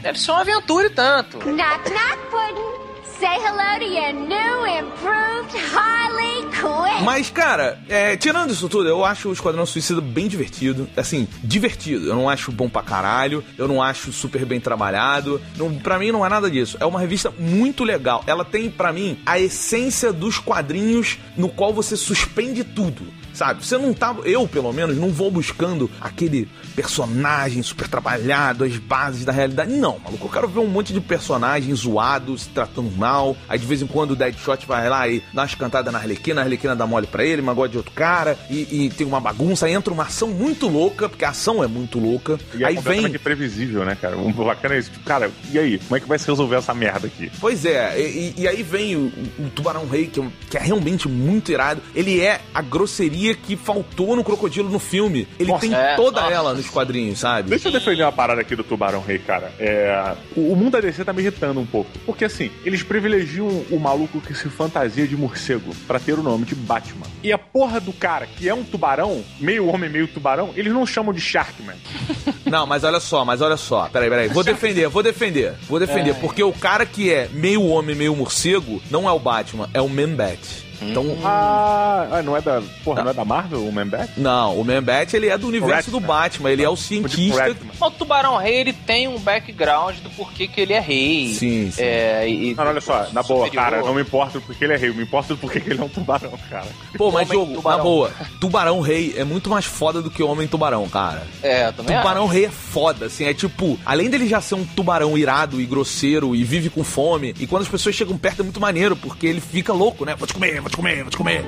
Deve ser uma aventura e tanto. Knock, knock, Pudding. Say hello to your new, improved Harley Quinn. Mas, cara, é, tirando isso tudo, eu acho o Esquadrão Suicida bem divertido. Assim, divertido. Eu não acho bom pra caralho. Eu não acho super bem trabalhado. Não, pra mim não é nada disso. É uma revista muito legal. Ela tem, pra mim, a essência dos quadrinhos no qual você suspende tudo. Sabe? Você não tá. Eu, pelo menos, não vou buscando aquele personagem super trabalhado, as bases da realidade. Não, maluco. Eu quero ver um monte de personagens zoados, se tratando mal. Aí de vez em quando o Deadshot vai lá e dá umas cantadas na Arlequina, a Arlequina dá mole pra ele, mas gosta de outro cara. E, e tem uma bagunça. Aí entra uma ação muito louca, porque a ação é muito louca. E é aí vem. completamente previsível, né, cara? O bacana é isso. Tipo, cara, e aí? Como é que vai se resolver essa merda aqui? Pois é, e, e aí vem o, o Tubarão Rei, que é, um- que é realmente muito irado. Ele é a grosseria que faltou no Crocodilo no filme. Ele Nossa, tem é, toda nossa. ela nos quadrinhos, sabe? Deixa eu defender uma parada aqui do Tubarão Rei, cara. É, o, o mundo da DC tá me irritando um pouco. Porque assim, eles privilegiam o maluco que se fantasia de morcego pra ter o nome de Batman. E a porra do cara, que é um tubarão, meio homem, meio tubarão, eles não chamam de Sharkman. Não, mas olha só, mas olha só. Peraí, peraí. Vou defender, vou defender. Vou defender. É. Porque o cara que é meio homem, meio morcego, não é o Batman, é o Man-Bat. Então. Ah, ah, não é da. Porra, não é da Marvel o Man-Bat? Não, o Man-Bat ele é do universo do Batman. Ele é o cientista. O Tubarão Rei, ele tem um background do porquê que ele é rei. Sim, sim. É, e, Não, olha só, na boa, superior. cara, não me importa porque ele é rei, me importa porque ele é um tubarão, cara. Pô, mas jogo, na boa, Tubarão Rei é muito mais foda do que Homem Tubarão, cara. É, eu também Tubarão acho. Rei é foda, assim, é tipo, além dele já ser um tubarão irado e grosseiro e vive com fome, e quando as pessoas chegam perto é muito maneiro, porque ele fica louco, né? Vou te comer, vou te comer, vou te comer.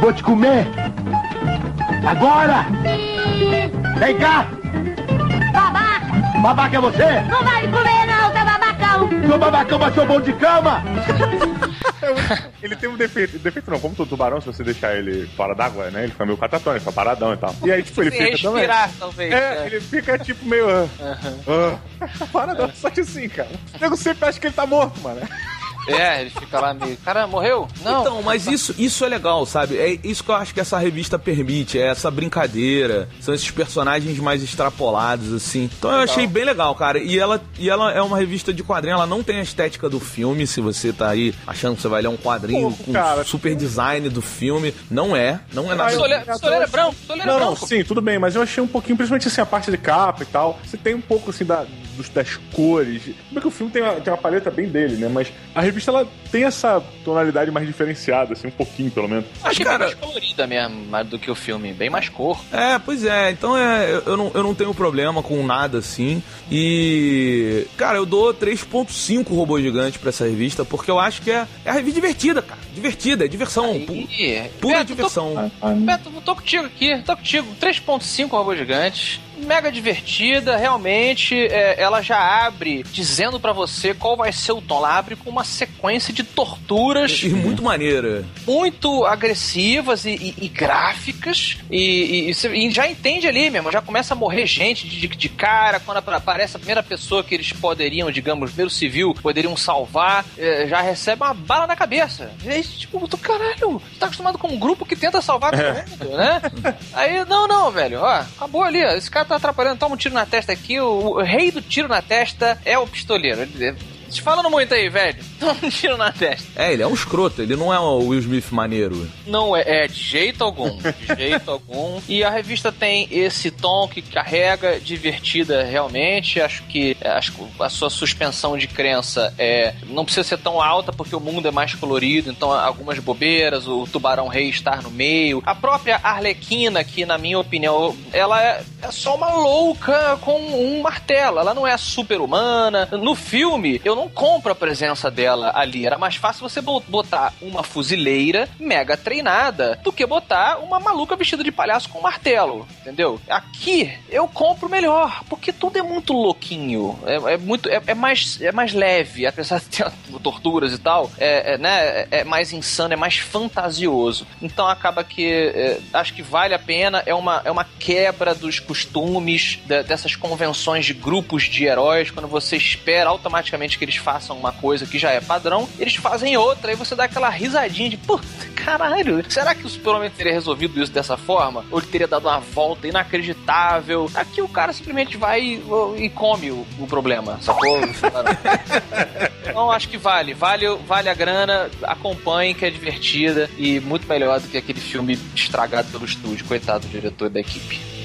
Vou te comer! Agora! Vem cá! Babaca! Babaca é você? Não vai me comer não, tá babacão! Seu babacão vai ser bom de cama! Ele tem um defeito, defeito não, como todo tubarão, se você deixar ele fora d'água, né? Ele fica meio catatônico, fica paradão e tal. E aí, tipo, ele Se fica também. respirar, talvez. É, ele fica tipo meio. ah, ah, paradão, só que assim, cara. O nego sempre acha que ele tá morto, mano. É, ele fica lá meio. Cara, morreu? Não. Então, mas isso, isso é legal, sabe? É isso que eu acho que essa revista permite, é essa brincadeira, são esses personagens mais extrapolados, assim. Então eu Legal. achei bem legal, cara. E ela, e ela é uma revista de quadrinho, ela não tem a estética do filme, se você tá aí achando que você vai ler um quadrinho Pouco, com cara. super design do filme. Não é, não é nada. Pistoleiro pistoleiro é branco, pistoleiro é Não, não, branco. sim, tudo bem, mas eu achei um pouquinho, principalmente assim, a parte de capa e tal. Você tem um pouco assim da, dos, das cores. Como é que o filme tem uma, tem uma paleta bem dele, né? Mas a revista ela tem essa tonalidade mais diferenciada, assim, um pouquinho pelo menos. Acho que é mais colorida mesmo mais do que o filme, bem mais cor. É, pois é. Então é, eu- eu não, eu não tenho problema com nada assim. E. Cara, eu dou 3,5 robô gigante pra essa revista, porque eu acho que é, é a revista divertida, cara. Divertida, é diversão. pu- Ih, pura Beto, diversão. Tô, Beto, tô contigo aqui, tô contigo. 3.5 robô gigante. Mega divertida, realmente. é, ela já abre dizendo pra você qual vai ser o tom. Ela abre com uma sequência de torturas E muito maneira. muito agressivas e, e- e gráficas. E, já entende ali mesmo, já começa a morrer gente de, de cara. Quando apa- aparece a primeira pessoa que eles poderiam, digamos, primeiro civil, poderiam salvar, eh, já recebe uma bala na cabeça. E aí, tipo, do caralho, você tá acostumado com um grupo que tenta salvar todo mundo, né? Aí, não, não, velho, ó, acabou ali, ó, esse cara tá atrapalhando, toma um tiro na testa aqui, o, o rei do tiro na testa é o pistoleiro. Ele- Te falando muito aí, velho. Toma um tiro na testa. É, ele é um escroto, ele não é o Will Smith maneiro. Não é, é de jeito algum, de jeito algum. E a revista tem esse tom que carrega, divertida realmente. Acho que é, acho que a sua suspensão de crença é não precisa ser tão alta porque o mundo é mais colorido. Então algumas bobeiras, o tubarão rei estar no meio, a própria Arlequina que na minha opinião ela é, é só uma louca com um martelo. Ela não é super humana. No filme eu não compro a presença dela ali. Era mais fácil você bo- botar uma fuzileira mega treinada do que botar uma maluca vestida de palhaço com martelo, entendeu? Aqui eu compro melhor, porque tudo é muito louquinho, é, é muito, é, é mais, é mais leve, apesar de ter torturas e tal, é, é, né, é mais insano, é mais fantasioso. Então acaba que é, acho que vale a pena, é uma, é uma quebra dos costumes, de- dessas convenções de grupos de heróis, quando você espera automaticamente que eles façam uma coisa que já é padrão, eles fazem outra, aí você dá aquela risadinha de, puta, caralho, será que o Super-Homem teria resolvido isso dessa forma? Ou ele teria dado uma volta inacreditável? Aqui o cara simplesmente vai e, e come o, o problema, sacou? Então acho que vale, vale, vale a grana, acompanhe que é divertida e muito melhor do que aquele filme estragado pelo estúdio, coitado do diretor da equipe.